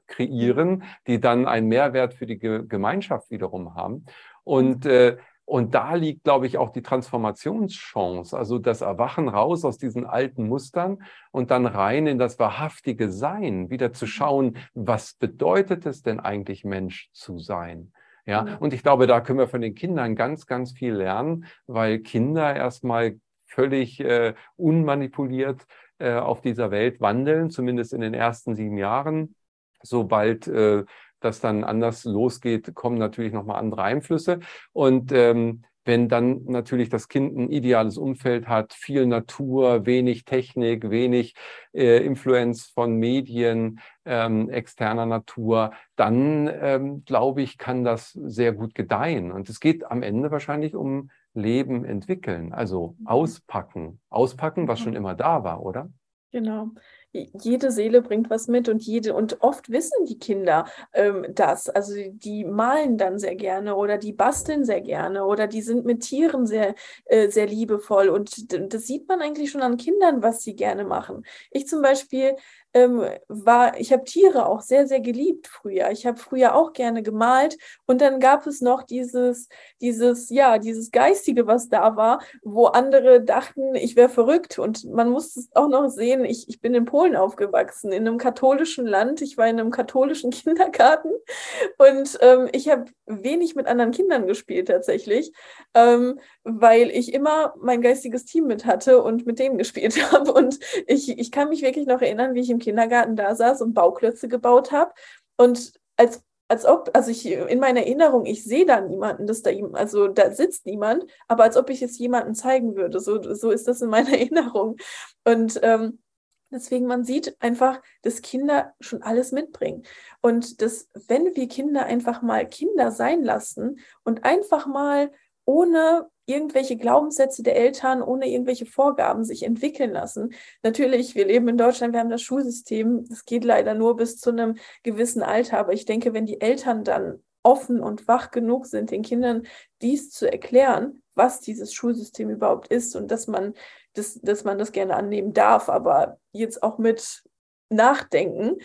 kreieren, die dann einen Mehrwert für die Gemeinschaft wiederum haben. Und äh, und da liegt, glaube ich, auch die Transformationschance, also das Erwachen raus aus diesen alten Mustern und dann rein in das wahrhaftige Sein, wieder zu schauen, was bedeutet es denn eigentlich, Mensch zu sein? Ja, mhm. und ich glaube, da können wir von den Kindern ganz, ganz viel lernen, weil Kinder erstmal völlig äh, unmanipuliert äh, auf dieser Welt wandeln, zumindest in den ersten sieben Jahren. Sobald äh, das dann anders losgeht, kommen natürlich nochmal andere Einflüsse. Und ähm, wenn dann natürlich das Kind ein ideales Umfeld hat, viel Natur, wenig Technik, wenig äh, Influenz von Medien, ähm, externer Natur, dann ähm, glaube ich, kann das sehr gut gedeihen. Und es geht am Ende wahrscheinlich um Leben entwickeln, also mhm. auspacken. Auspacken, was schon immer da war, oder? Genau jede Seele bringt was mit und jede und oft wissen die Kinder ähm, das. Also die malen dann sehr gerne oder die basteln sehr gerne oder die sind mit Tieren sehr äh, sehr liebevoll und das sieht man eigentlich schon an Kindern, was sie gerne machen. Ich zum Beispiel ähm, war, ich habe Tiere auch sehr, sehr geliebt früher. Ich habe früher auch gerne gemalt. Und dann gab es noch dieses, dieses, ja, dieses Geistige, was da war, wo andere dachten, ich wäre verrückt. Und man muss es auch noch sehen, ich, ich bin in Polen aufgewachsen, in einem katholischen Land, ich war in einem katholischen [laughs] Kindergarten. Und ähm, ich habe wenig mit anderen Kindern gespielt tatsächlich, ähm, weil ich immer mein geistiges Team mit hatte und mit denen gespielt [laughs] habe. Und ich, ich kann mich wirklich noch erinnern, wie ich im Kindergarten da saß und Bauklötze gebaut habe. Und als als ob, also ich in meiner Erinnerung, ich sehe da niemanden, dass da also da sitzt niemand, aber als ob ich es jemandem zeigen würde. So, so ist das in meiner [laughs] Erinnerung. Und ähm, deswegen, man sieht einfach, dass Kinder schon alles mitbringen. Und dass, wenn wir Kinder einfach mal Kinder sein lassen und einfach mal ohne irgendwelche Glaubenssätze der Eltern, ohne irgendwelche Vorgaben sich entwickeln lassen. Natürlich, wir leben in Deutschland, wir haben das Schulsystem, das geht leider nur bis zu einem gewissen Alter, aber ich denke, wenn die Eltern dann offen und wach genug sind, den Kindern dies zu erklären, was dieses Schulsystem überhaupt ist und dass man das, dass man das gerne annehmen darf, aber jetzt auch mit Nachdenken,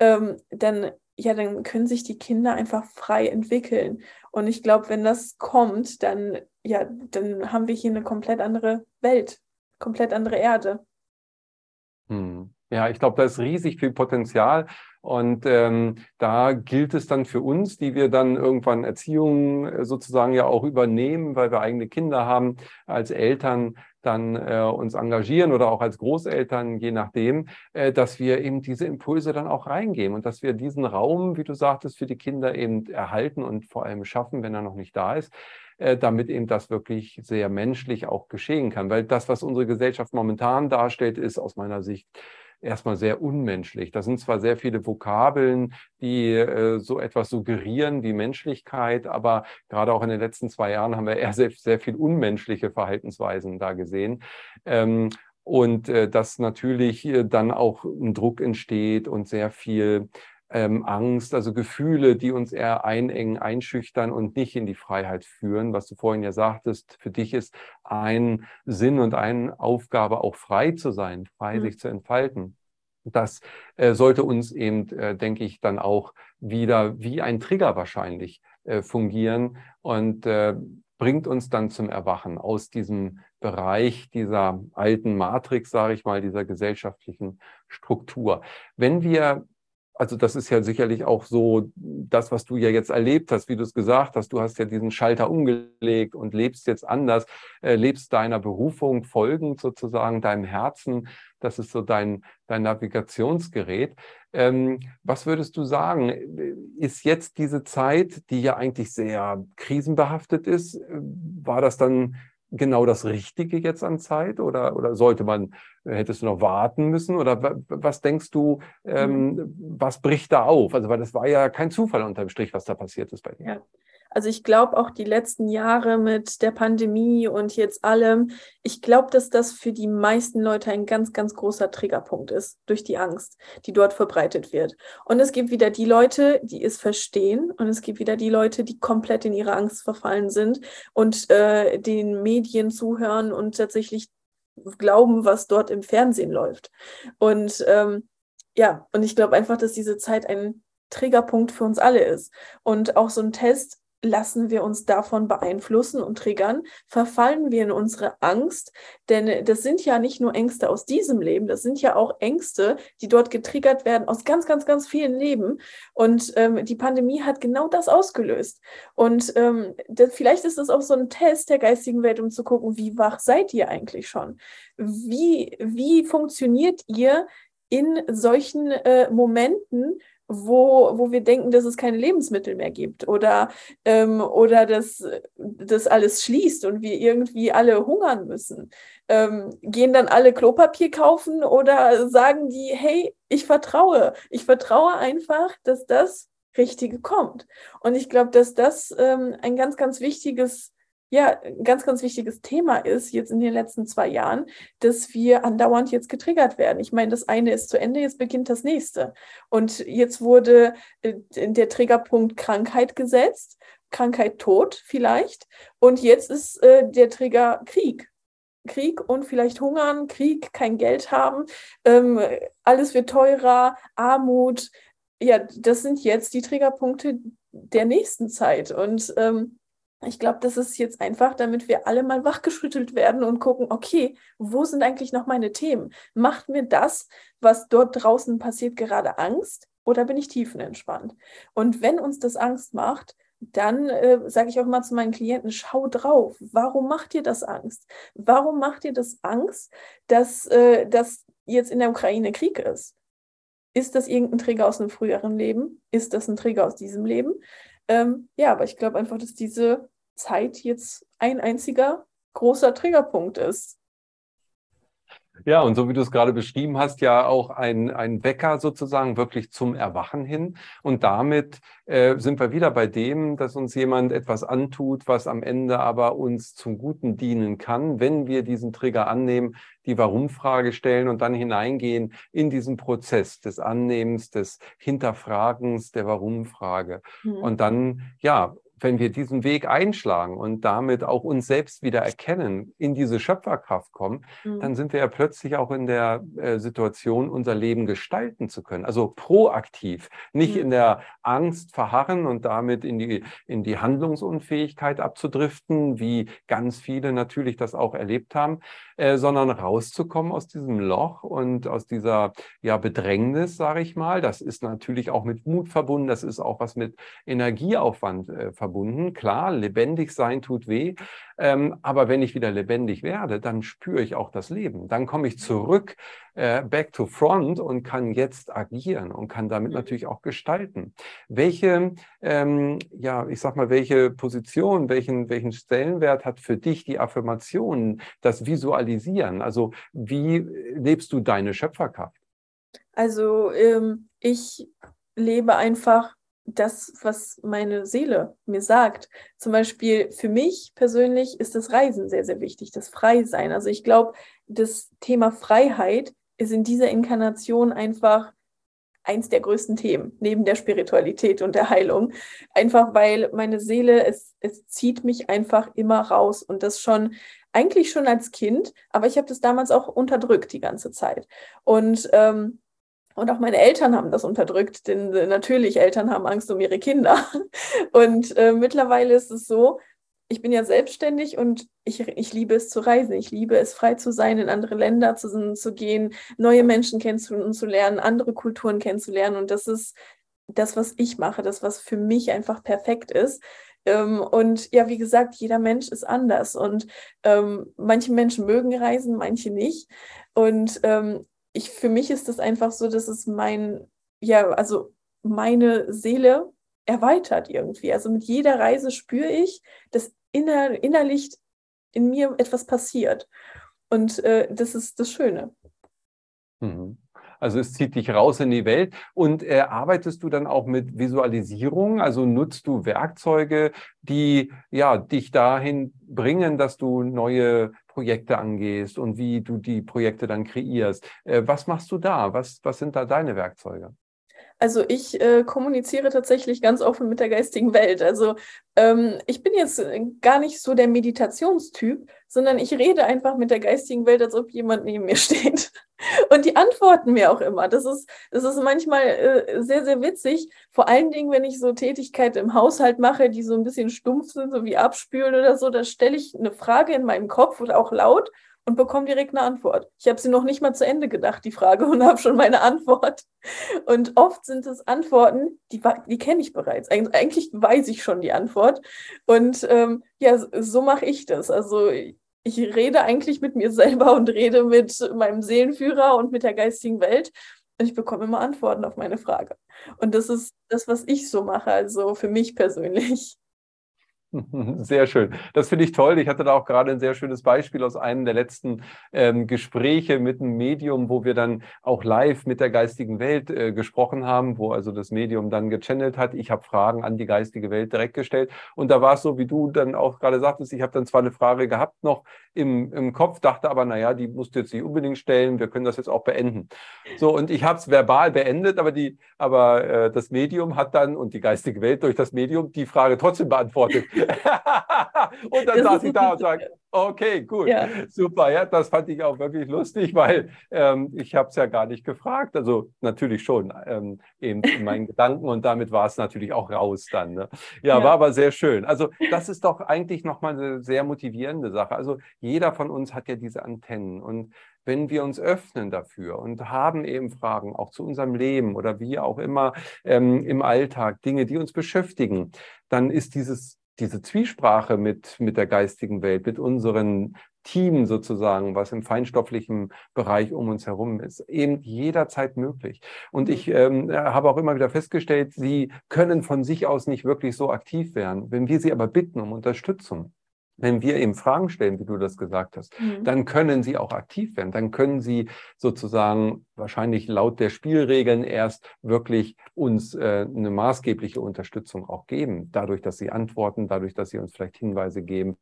ähm, dann ja, dann können sich die Kinder einfach frei entwickeln. Und ich glaube, wenn das kommt, dann, ja, dann haben wir hier eine komplett andere Welt, komplett andere Erde. Hm. Ja, ich glaube, da ist riesig viel Potenzial. Und ähm, da gilt es dann für uns, die wir dann irgendwann Erziehung äh, sozusagen ja auch übernehmen, weil wir eigene Kinder haben, als Eltern dann äh, uns engagieren oder auch als Großeltern, je nachdem, äh, dass wir eben diese Impulse dann auch reingeben und dass wir diesen Raum, wie du sagtest, für die Kinder eben erhalten und vor allem schaffen, wenn er noch nicht da ist, äh, damit eben das wirklich sehr menschlich auch geschehen kann. Weil das, was unsere Gesellschaft momentan darstellt, ist aus meiner Sicht erstmal sehr unmenschlich. Da sind zwar sehr viele Vokabeln, die äh, so etwas suggerieren wie Menschlichkeit, aber gerade auch in den letzten zwei Jahren haben wir eher sehr, sehr viel unmenschliche Verhaltensweisen da gesehen. Ähm, und äh, dass natürlich äh, dann auch ein Druck entsteht und sehr viel ähm, Angst, also Gefühle, die uns eher einengen, einschüchtern und nicht in die Freiheit führen. Was du vorhin ja sagtest, für dich ist ein Sinn und eine Aufgabe auch frei zu sein, frei mhm. sich zu entfalten. Das äh, sollte uns eben, äh, denke ich, dann auch wieder wie ein Trigger wahrscheinlich äh, fungieren und äh, bringt uns dann zum Erwachen aus diesem Bereich dieser alten Matrix, sage ich mal, dieser gesellschaftlichen Struktur. Wenn wir also das ist ja sicherlich auch so das, was du ja jetzt erlebt hast, wie du es gesagt hast. Du hast ja diesen Schalter umgelegt und lebst jetzt anders, äh, lebst deiner Berufung folgend sozusagen, deinem Herzen. Das ist so dein, dein Navigationsgerät. Ähm, was würdest du sagen? Ist jetzt diese Zeit, die ja eigentlich sehr krisenbehaftet ist, äh, war das dann genau das Richtige jetzt an Zeit oder, oder sollte man, hättest du noch warten müssen oder was denkst du, ähm, mhm. was bricht da auf? Also, weil das war ja kein Zufall unterm Strich, was da passiert ist bei dir. Ja. Also ich glaube auch die letzten Jahre mit der Pandemie und jetzt allem, ich glaube, dass das für die meisten Leute ein ganz, ganz großer Triggerpunkt ist durch die Angst, die dort verbreitet wird. Und es gibt wieder die Leute, die es verstehen und es gibt wieder die Leute, die komplett in ihre Angst verfallen sind und äh, den Medien zuhören und tatsächlich glauben, was dort im Fernsehen läuft. Und ähm, ja, und ich glaube einfach, dass diese Zeit ein Triggerpunkt für uns alle ist. Und auch so ein Test lassen wir uns davon beeinflussen und triggern, verfallen wir in unsere Angst, denn das sind ja nicht nur Ängste aus diesem Leben, das sind ja auch Ängste, die dort getriggert werden aus ganz, ganz, ganz vielen Leben. Und ähm, die Pandemie hat genau das ausgelöst. Und ähm, das, vielleicht ist es auch so ein Test der geistigen Welt, um zu gucken, wie wach seid ihr eigentlich schon? Wie, wie funktioniert ihr in solchen äh, Momenten, wo, wo wir denken, dass es keine Lebensmittel mehr gibt oder, ähm, oder dass das alles schließt und wir irgendwie alle hungern müssen. Ähm, gehen dann alle Klopapier kaufen oder sagen die, hey, ich vertraue, ich vertraue einfach, dass das Richtige kommt. Und ich glaube, dass das ähm, ein ganz, ganz wichtiges ja, ein ganz, ganz wichtiges Thema ist jetzt in den letzten zwei Jahren, dass wir andauernd jetzt getriggert werden. Ich meine, das eine ist zu Ende, jetzt beginnt das nächste. Und jetzt wurde äh, der Triggerpunkt Krankheit gesetzt, Krankheit Tod vielleicht. Und jetzt ist äh, der Trigger Krieg. Krieg und vielleicht hungern, Krieg, kein Geld haben, ähm, alles wird teurer, Armut. Ja, das sind jetzt die Triggerpunkte der nächsten Zeit. Und ähm, ich glaube, das ist jetzt einfach, damit wir alle mal wachgeschüttelt werden und gucken, okay, wo sind eigentlich noch meine Themen? Macht mir das, was dort draußen passiert, gerade Angst oder bin ich tiefenentspannt? Und wenn uns das Angst macht, dann äh, sage ich auch mal zu meinen Klienten, schau drauf. Warum macht dir das Angst? Warum macht dir das Angst, dass, äh, dass jetzt in der Ukraine Krieg ist? ist das irgendein Trigger aus einem früheren Leben? Ist das ein Trigger aus diesem Leben? Ähm, ja, aber ich glaube einfach, dass diese Zeit jetzt ein einziger großer Triggerpunkt ist. Ja, und so wie du es gerade beschrieben hast, ja auch ein, ein Wecker sozusagen wirklich zum Erwachen hin. Und damit äh, sind wir wieder bei dem, dass uns jemand etwas antut, was am Ende aber uns zum Guten dienen kann, wenn wir diesen Trigger annehmen, die Warum-Frage stellen und dann hineingehen in diesen Prozess des Annehmens, des Hinterfragens der Warum-Frage. Mhm. Und dann, ja, wenn wir diesen Weg einschlagen und damit auch uns selbst wieder erkennen, in diese Schöpferkraft kommen, mhm. dann sind wir ja plötzlich auch in der äh, Situation, unser Leben gestalten zu können. Also proaktiv, nicht mhm. in der Angst verharren und damit in die, in die Handlungsunfähigkeit abzudriften, wie ganz viele natürlich das auch erlebt haben, äh, sondern rauszukommen aus diesem Loch und aus dieser ja, Bedrängnis, sage ich mal. Das ist natürlich auch mit Mut verbunden, das ist auch was mit Energieaufwand äh, verbunden. Klar, lebendig sein tut weh, ähm, aber wenn ich wieder lebendig werde, dann spüre ich auch das Leben. Dann komme ich zurück, äh, back to front und kann jetzt agieren und kann damit mhm. natürlich auch gestalten. Welche, ähm, ja, ich sag mal, welche Position, welchen, welchen Stellenwert hat für dich die Affirmation, das Visualisieren? Also wie lebst du deine Schöpferkraft? Also ähm, ich lebe einfach das, was meine Seele mir sagt. Zum Beispiel für mich persönlich ist das Reisen sehr, sehr wichtig, das Freisein. Also ich glaube, das Thema Freiheit ist in dieser Inkarnation einfach eins der größten Themen, neben der Spiritualität und der Heilung. Einfach weil meine Seele, es, es zieht mich einfach immer raus und das schon eigentlich schon als Kind, aber ich habe das damals auch unterdrückt die ganze Zeit. Und ähm, und auch meine Eltern haben das unterdrückt, denn äh, natürlich Eltern haben Angst um ihre Kinder. [laughs] Und äh, mittlerweile ist es so, ich bin ja selbstständig und ich, ich liebe es zu reisen. Ich liebe es, frei zu sein, in andere Länder zu, zu gehen, neue Menschen kennenzulernen, andere Kulturen kennenzulernen. Und das ist das, was ich mache, das, was für mich einfach perfekt ist. Ähm, und ja, wie gesagt, jeder Mensch ist anders. Und ähm, manche Menschen mögen reisen, manche nicht. Und ähm, ich, für mich ist das einfach so, dass es mein, ja, also meine Seele erweitert irgendwie. Also mit jeder Reise spüre ich, dass inner, innerlich in mir etwas passiert. Und äh, das ist das Schöne. Mhm. Also es zieht dich raus in die Welt. Und äh, arbeitest du dann auch mit Visualisierung? Also nutzt du Werkzeuge, die ja dich dahin bringen, dass du neue Projekte angehst und wie du die Projekte dann kreierst? Äh, was machst du da? Was, was sind da deine Werkzeuge? Also ich äh, kommuniziere tatsächlich ganz offen mit der geistigen Welt. Also ähm, ich bin jetzt äh, gar nicht so der Meditationstyp, sondern ich rede einfach mit der geistigen Welt, als ob jemand neben mir [laughs] steht. Und die antworten mir auch immer. Das ist, das ist manchmal äh, sehr, sehr witzig. Vor allen Dingen, wenn ich so Tätigkeiten im Haushalt mache, die so ein bisschen stumpf sind, so wie Abspülen oder so, da stelle ich eine Frage in meinem Kopf oder auch laut und bekomme direkt eine Antwort. Ich habe sie noch nicht mal zu Ende gedacht, die Frage, [laughs] und habe schon meine Antwort. Und oft sind es Antworten, die, die kenne ich bereits. Eig eigentlich weiß ich schon die Antwort. Und ähm, ja, so mache ich das. Also ich rede eigentlich mit mir selber und rede mit meinem Seelenführer und mit der geistigen Welt. Und ich bekomme immer Antworten auf meine Frage. Und das ist das, was ich so mache, also für mich persönlich. [laughs] Sehr schön. Das finde ich toll. Ich hatte da auch gerade ein sehr schönes Beispiel aus einem der letzten ähm, Gespräche mit einem Medium, wo wir dann auch live mit der geistigen Welt äh, gesprochen haben, wo also das Medium dann gechannelt hat. Ich habe Fragen an die geistige Welt direkt gestellt. Und da war es so, wie du dann auch gerade sagtest, ich habe dann zwar eine Frage gehabt noch im, im Kopf, dachte aber, naja, die musst du jetzt nicht unbedingt stellen. Wir können das jetzt auch beenden. So, und ich habe es verbal beendet, aber, die, aber äh, das Medium hat dann und die geistige Welt durch das Medium die Frage trotzdem beantwortet. [laughs] und dann das saß ich da und sagte, okay, gut, ja. super. Ja, das fand ich auch wirklich lustig, weil ähm, ich habe es ja gar nicht gefragt. Also natürlich schon ähm, eben in meinen Gedanken und damit war es natürlich auch raus dann. Ne? Ja, ja, war aber sehr schön. Also das ist doch eigentlich nochmal eine sehr motivierende Sache. Also jeder von uns hat ja diese Antennen und wenn wir uns öffnen dafür und haben eben Fragen auch zu unserem Leben oder wie auch immer ähm, im Alltag, Dinge, die uns beschäftigen, dann ist dieses diese Zwiesprache mit, mit der geistigen Welt, mit unseren Team sozusagen, was im feinstofflichen Bereich um uns herum ist, eben jederzeit möglich. Und ich ähm, habe auch immer wieder festgestellt, sie können von sich aus nicht wirklich so aktiv werden. Wenn wir sie aber bitten um Unterstützung, wenn wir eben Fragen stellen, wie du das gesagt hast, mhm. dann können sie auch aktiv werden. Dann können sie sozusagen wahrscheinlich laut der Spielregeln erst wirklich uns äh, eine maßgebliche Unterstützung auch geben. Dadurch, dass sie antworten, dadurch, dass sie uns vielleicht Hinweise geben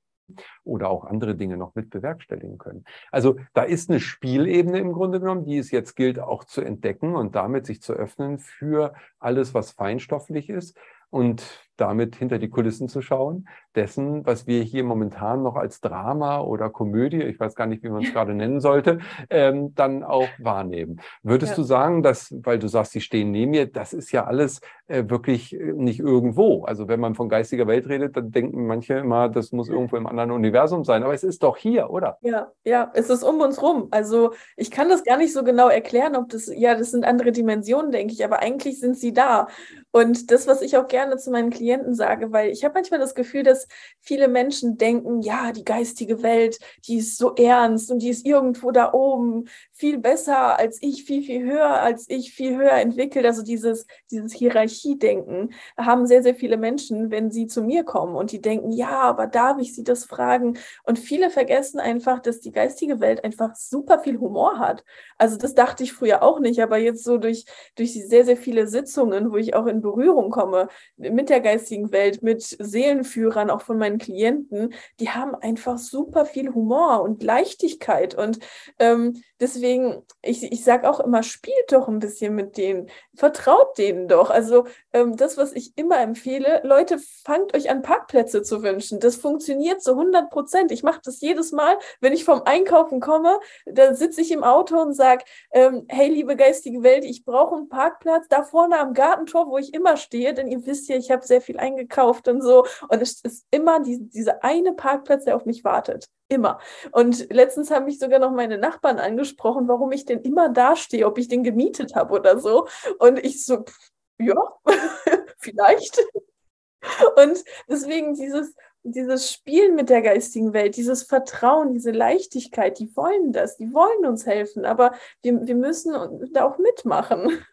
oder auch andere Dinge noch mit bewerkstelligen können. Also da ist eine Spielebene im Grunde genommen, die es jetzt gilt auch zu entdecken und damit sich zu öffnen für alles, was feinstofflich ist und damit hinter die Kulissen zu schauen, dessen, was wir hier momentan noch als Drama oder Komödie, ich weiß gar nicht, wie man es [laughs] gerade nennen sollte, ähm, dann auch wahrnehmen. Würdest ja. du sagen, dass, weil du sagst, sie stehen neben mir, das ist ja alles äh, wirklich äh, nicht irgendwo. Also wenn man von geistiger Welt redet, dann denken manche immer, das muss irgendwo im anderen Universum sein, aber es ist doch hier, oder? Ja, ja, es ist um uns rum. Also ich kann das gar nicht so genau erklären, ob das, ja, das sind andere Dimensionen, denke ich, aber eigentlich sind sie da. Und das, was ich auch gerne zu meinen Klienten sage, weil ich habe manchmal das Gefühl, dass viele Menschen denken, ja, die geistige Welt, die ist so ernst und die ist irgendwo da oben viel besser als ich, viel, viel höher als ich, viel höher entwickelt. Also dieses, dieses Hierarchiedenken haben sehr, sehr viele Menschen, wenn sie zu mir kommen und die denken, ja, aber darf ich sie das fragen? Und viele vergessen einfach, dass die geistige Welt einfach super viel Humor hat. Also das dachte ich früher auch nicht, aber jetzt so durch, durch sehr, sehr viele Sitzungen, wo ich auch in Berührung komme mit der geistigen Welt, mit Seelenführern, auch von meinen Klienten, die haben einfach super viel Humor und Leichtigkeit. Und ähm, deswegen, ich, ich sage auch immer, spielt doch ein bisschen mit denen, vertraut denen doch. Also ähm, das, was ich immer empfehle, Leute, fangt euch an Parkplätze zu wünschen. Das funktioniert zu 100 Prozent. Ich mache das jedes Mal, wenn ich vom Einkaufen komme, da sitze ich im Auto und sage, ähm, hey, liebe geistige Welt, ich brauche einen Parkplatz da vorne am Gartentor, wo ich immer stehe, denn ihr wisst ja, ich habe sehr viel eingekauft und so. Und es ist immer die, dieser eine Parkplatz, der auf mich wartet. Immer. Und letztens haben mich sogar noch meine Nachbarn angesprochen, warum ich denn immer da stehe, ob ich den gemietet habe oder so. Und ich so, ja, [laughs] vielleicht. Und deswegen dieses, dieses Spielen mit der geistigen Welt, dieses Vertrauen, diese Leichtigkeit, die wollen das, die wollen uns helfen, aber wir, wir müssen da auch mitmachen.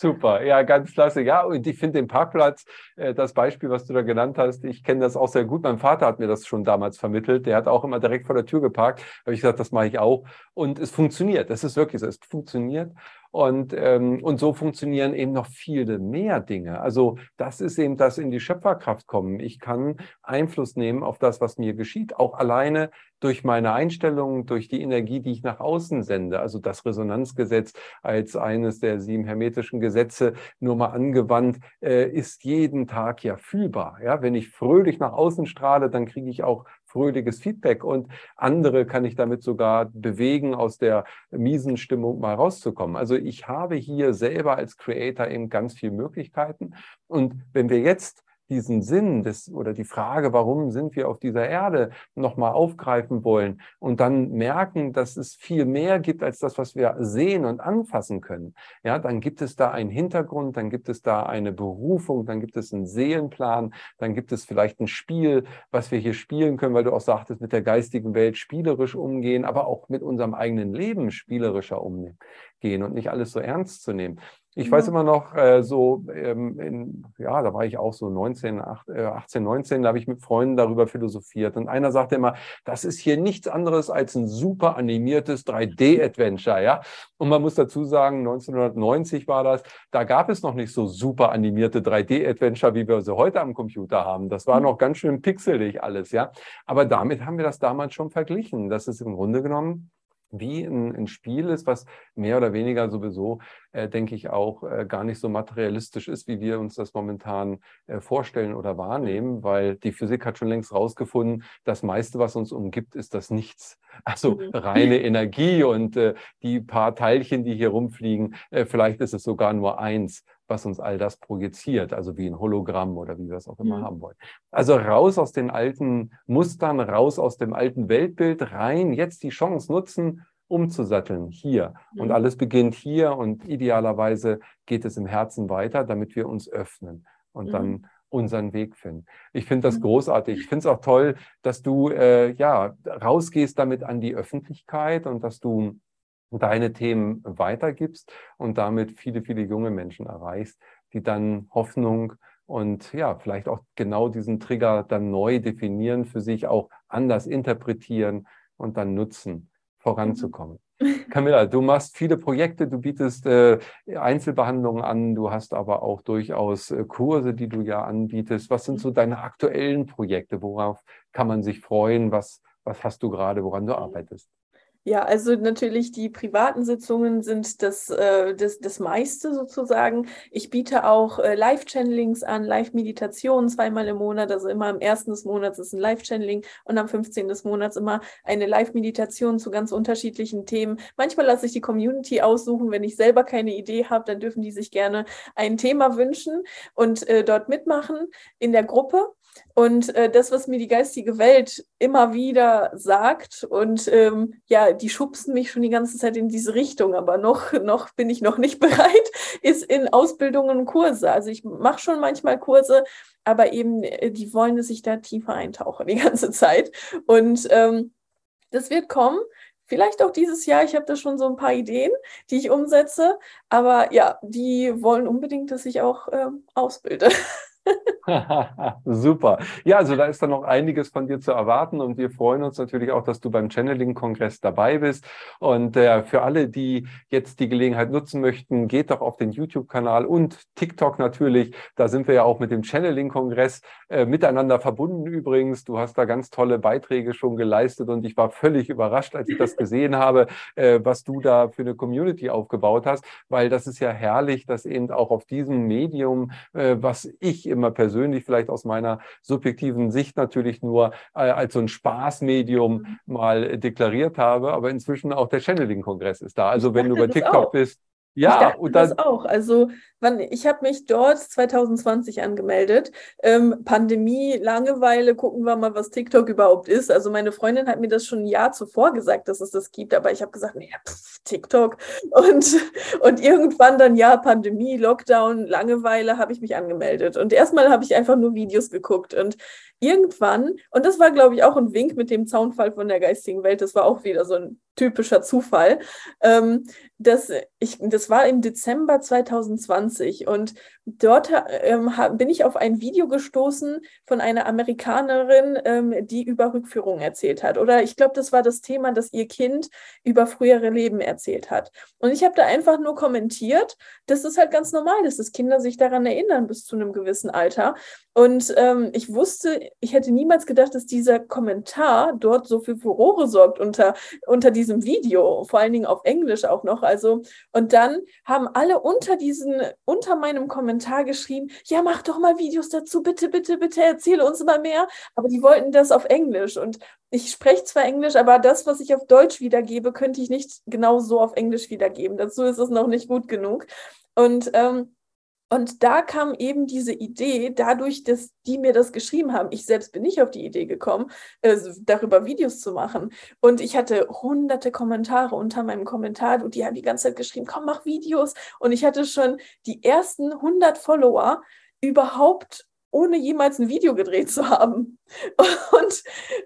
Super, ja, ganz klasse. Ja, und ich finde den Parkplatz, äh, das Beispiel, was du da genannt hast, ich kenne das auch sehr gut. Mein Vater hat mir das schon damals vermittelt. Der hat auch immer direkt vor der Tür geparkt. Habe ich gesagt, das mache ich auch. Und es funktioniert. Das ist wirklich so. Es funktioniert. Und, ähm, und so funktionieren eben noch viele mehr Dinge. Also das ist eben das in die Schöpferkraft kommen. Ich kann Einfluss nehmen auf das, was mir geschieht, auch alleine durch meine Einstellung, durch die Energie, die ich nach außen sende. Also das Resonanzgesetz als eines der sieben hermetischen Gesetze nur mal angewandt, äh, ist jeden Tag ja fühlbar. Ja, wenn ich fröhlich nach außen strahle, dann kriege ich auch fröhliches Feedback und andere kann ich damit sogar bewegen, aus der miesen Stimmung mal rauszukommen. Also ich habe hier selber als Creator eben ganz viele Möglichkeiten. Und wenn wir jetzt diesen Sinn des, oder die Frage, warum sind wir auf dieser Erde, nochmal aufgreifen wollen und dann merken, dass es viel mehr gibt als das, was wir sehen und anfassen können, ja, dann gibt es da einen Hintergrund, dann gibt es da eine Berufung, dann gibt es einen Seelenplan, dann gibt es vielleicht ein Spiel, was wir hier spielen können, weil du auch sagtest, mit der geistigen Welt spielerisch umgehen, aber auch mit unserem eigenen Leben spielerischer umgehen und nicht alles so ernst zu nehmen. Ich ja. weiß immer noch, äh, so, ähm, in, ja, da war ich auch so 19, 8, äh, 18, 19, da habe ich mit Freunden darüber philosophiert. Und einer sagte immer, das ist hier nichts anderes als ein super animiertes 3D-Adventure, ja. Und man muss dazu sagen, 1990 war das, da gab es noch nicht so super animierte 3D-Adventure, wie wir sie heute am Computer haben. Das war mhm. noch ganz schön pixelig alles, ja. Aber damit haben wir das damals schon verglichen. Das ist im Grunde genommen wie ein, ein, Spiel ist, was mehr oder weniger sowieso, äh, denke ich, auch äh, gar nicht so materialistisch ist, wie wir uns das momentan äh, vorstellen oder wahrnehmen, weil die Physik hat schon längst rausgefunden, das meiste, was uns umgibt, ist das Nichts. Also mhm. reine Energie und äh, die paar Teilchen, die hier rumfliegen, äh, vielleicht ist es sogar nur eins was uns all das projiziert, also wie ein Hologramm oder wie wir es auch immer mhm. haben wollen. Also raus aus den alten Mustern, raus aus dem alten Weltbild, rein, jetzt die Chance nutzen, umzusatteln hier. Mhm. Und alles beginnt hier und idealerweise geht es im Herzen weiter, damit wir uns öffnen. Und mhm. dann unseren Weg finden. Ich finde das mhm. großartig. Ich finde es auch toll, dass du äh, ja rausgehst damit an die Öffentlichkeit und dass du deine Themen weitergibst und damit viele, viele junge Menschen erreichst, die dann Hoffnung und ja, vielleicht auch genau diesen Trigger dann neu definieren, für sich auch anders interpretieren und dann nutzen, voranzukommen. Camilla, du machst viele Projekte, du bietest äh, Einzelbehandlungen an, du hast aber auch durchaus äh, Kurse, die du ja anbietest. Was sind so deine aktuellen Projekte? Worauf kann man sich freuen? Was, was hast du gerade, woran du arbeitest? Ja, also natürlich die privaten Sitzungen sind das, äh, das, das meiste sozusagen. Ich biete auch äh, Live-Channelings an, Live-Meditationen zweimal im Monat. Also immer am ersten des Monats ist ein Live-Channeling und am 15. des Monats immer eine Live-Meditation zu ganz unterschiedlichen Themen. Manchmal lasse ich die Community aussuchen. Wenn ich selber keine Idee habe, dann dürfen die sich gerne ein Thema wünschen und äh, dort mitmachen in der Gruppe. Und äh, das, was mir die geistige Welt immer wieder sagt, und ähm, ja, die schubsen mich schon die ganze Zeit in diese Richtung, aber noch, noch bin ich noch nicht [laughs] bereit, ist in Ausbildungen und Kurse. Also ich mache schon manchmal Kurse, aber eben, äh, die wollen, dass ich da tiefer eintauche die [laughs] ganze Zeit. Und ähm, das wird kommen. Vielleicht auch dieses Jahr. Ich habe da schon so ein paar Ideen, die ich umsetze. Aber ja, die wollen unbedingt, dass ich auch ähm, ausbilde. [laughs] [laughs] Super. Ja, also da ist dann noch einiges von dir zu erwarten und wir freuen uns natürlich auch, dass du beim Channeling-Kongress dabei bist. Und äh, für alle, die jetzt die Gelegenheit nutzen möchten, geht doch auf den YouTube-Kanal und TikTok natürlich. Da sind wir ja auch mit dem Channeling-Kongress äh, miteinander verbunden übrigens. Du hast da ganz tolle Beiträge schon geleistet und ich war völlig überrascht, als ich das gesehen habe, äh, was du da für eine Community aufgebaut hast, weil das ist ja herrlich, dass eben auch auf diesem Medium, äh, was ich immer persönlich vielleicht aus meiner subjektiven Sicht natürlich nur äh, als so ein Spaßmedium mhm. mal deklariert habe, aber inzwischen auch der Channeling-Kongress ist da. Also wenn du bei TikTok auch. bist, ja, und dann, das auch. Also wann, ich habe mich dort 2020 angemeldet. Ähm, Pandemie, Langeweile, gucken wir mal, was TikTok überhaupt ist. Also meine Freundin hat mir das schon ein Jahr zuvor gesagt, dass es das gibt, aber ich habe gesagt, nee, pff, TikTok. Und, und irgendwann dann, ja, Pandemie, Lockdown, Langeweile, habe ich mich angemeldet. Und erstmal habe ich einfach nur Videos geguckt. Und irgendwann, und das war, glaube ich, auch ein Wink mit dem Zaunfall von der geistigen Welt, das war auch wieder so ein typischer Zufall, ähm, dass ich, das war im Dezember 2020 und dort ähm, bin ich auf ein Video gestoßen von einer Amerikanerin, ähm, die über Rückführungen erzählt hat. Oder ich glaube, das war das Thema, dass ihr Kind über frühere Leben erzählt hat. Und ich habe da einfach nur kommentiert, dass es halt ganz normal ist, dass Kinder sich daran erinnern bis zu einem gewissen Alter. Und ähm, ich wusste, ich hätte niemals gedacht, dass dieser Kommentar dort so für Furore sorgt unter, unter diesem Video, vor allen Dingen auf Englisch auch noch. Also, und dann haben alle unter diesen, unter meinem Kommentar geschrieben, ja, mach doch mal Videos dazu, bitte, bitte, bitte, erzähle uns mal mehr. Aber die wollten das auf Englisch. Und ich spreche zwar Englisch, aber das, was ich auf Deutsch wiedergebe, könnte ich nicht genau so auf Englisch wiedergeben. Dazu ist es noch nicht gut genug. Und ähm, und da kam eben diese Idee, dadurch, dass die mir das geschrieben haben. Ich selbst bin nicht auf die Idee gekommen, äh, darüber Videos zu machen. Und ich hatte hunderte Kommentare unter meinem Kommentar und die haben die ganze Zeit geschrieben, komm, mach Videos. Und ich hatte schon die ersten 100 Follower überhaupt ohne jemals ein Video gedreht zu haben. [laughs] Und,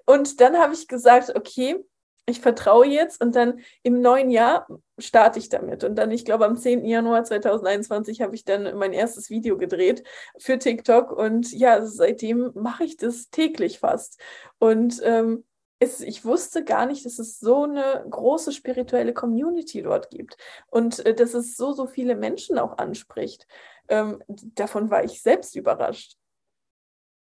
und dann habe ich gesagt, okay, ich vertraue jetzt und dann im neuen Jahr starte ich damit. Und dann, ich glaube, am 10. Januar 2021 habe ich dann mein erstes Video gedreht für TikTok. Und ja, seitdem mache ich das täglich fast. Und ähm, es, ich wusste gar nicht, dass es so eine große spirituelle Community dort gibt und äh, dass es so, so viele Menschen auch anspricht. Ähm, davon war ich selbst überrascht.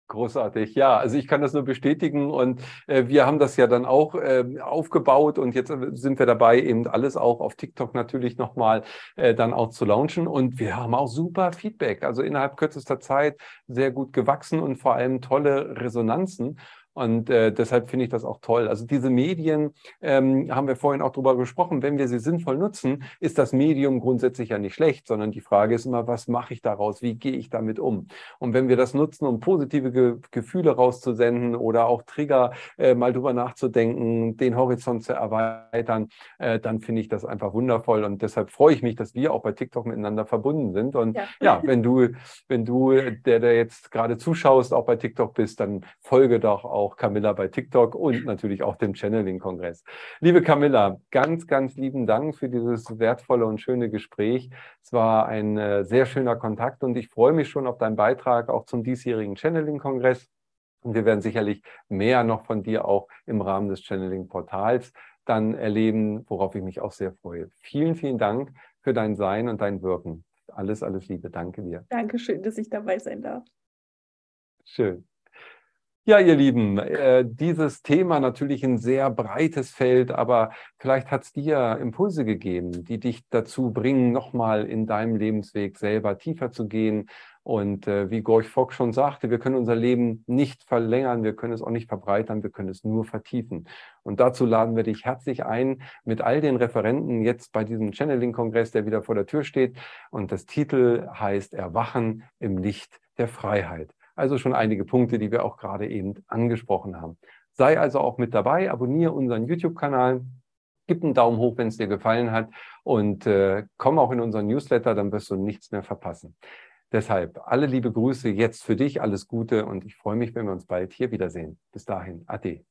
Großartig, ja. Also ich kann das nur bestätigen und äh, wir haben das ja dann auch äh, aufgebaut und jetzt sind wir dabei, eben alles auch auf TikTok natürlich nochmal äh, dann auch zu launchen und wir haben auch super Feedback. Also innerhalb kürzester Zeit sehr gut gewachsen und vor allem tolle Resonanzen. Und äh, deshalb finde ich das auch toll. Also diese Medien, ähm, haben wir vorhin auch drüber gesprochen, wenn wir sie sinnvoll nutzen, ist das Medium grundsätzlich ja nicht schlecht, sondern die Frage ist immer, was mache ich daraus? Wie gehe ich damit um? Und wenn wir das nutzen, um positive Ge Gefühle rauszusenden oder auch Trigger äh, mal drüber nachzudenken, den Horizont zu erweitern, äh, dann finde ich das einfach wundervoll. Und deshalb freue ich mich, dass wir auch bei TikTok miteinander verbunden sind. Und ja, ja wenn du, wenn du, der, der jetzt gerade zuschaust, auch bei TikTok bist, dann folge doch auch Camilla bei TikTok und natürlich auch dem Channeling-Kongress. Liebe Camilla, ganz, ganz lieben Dank für dieses wertvolle und schöne Gespräch. Es war ein äh, sehr schöner Kontakt und ich freue mich schon auf deinen Beitrag auch zum diesjährigen Channeling-Kongress. Und wir werden sicherlich mehr noch von dir auch im Rahmen des Channeling-Portals dann erleben, worauf ich mich auch sehr freue. Vielen, vielen Dank für dein Sein und dein Wirken. Alles, alles Liebe. Danke dir. Dankeschön, dass ich dabei sein darf. Schön. Ja, ihr Lieben, äh, dieses Thema natürlich ein sehr breites Feld, aber vielleicht hat es dir Impulse gegeben, die dich dazu bringen, nochmal in deinem Lebensweg selber tiefer zu gehen. Und äh, wie Gorch Fock schon sagte, wir können unser Leben nicht verlängern, wir können es auch nicht verbreitern, wir können es nur vertiefen. Und dazu laden wir dich herzlich ein mit all den Referenten jetzt bei diesem Channeling-Kongress, der wieder vor der Tür steht. Und das Titel heißt Erwachen im Licht der Freiheit. Also schon einige Punkte, die wir auch gerade eben angesprochen haben. Sei also auch mit dabei, abonniere unseren YouTube-Kanal, gib einen Daumen hoch, wenn es dir gefallen hat und äh, komm auch in unseren Newsletter, dann wirst du nichts mehr verpassen. Deshalb alle liebe Grüße jetzt für dich, alles Gute und ich freue mich, wenn wir uns bald hier wiedersehen. Bis dahin, Ade.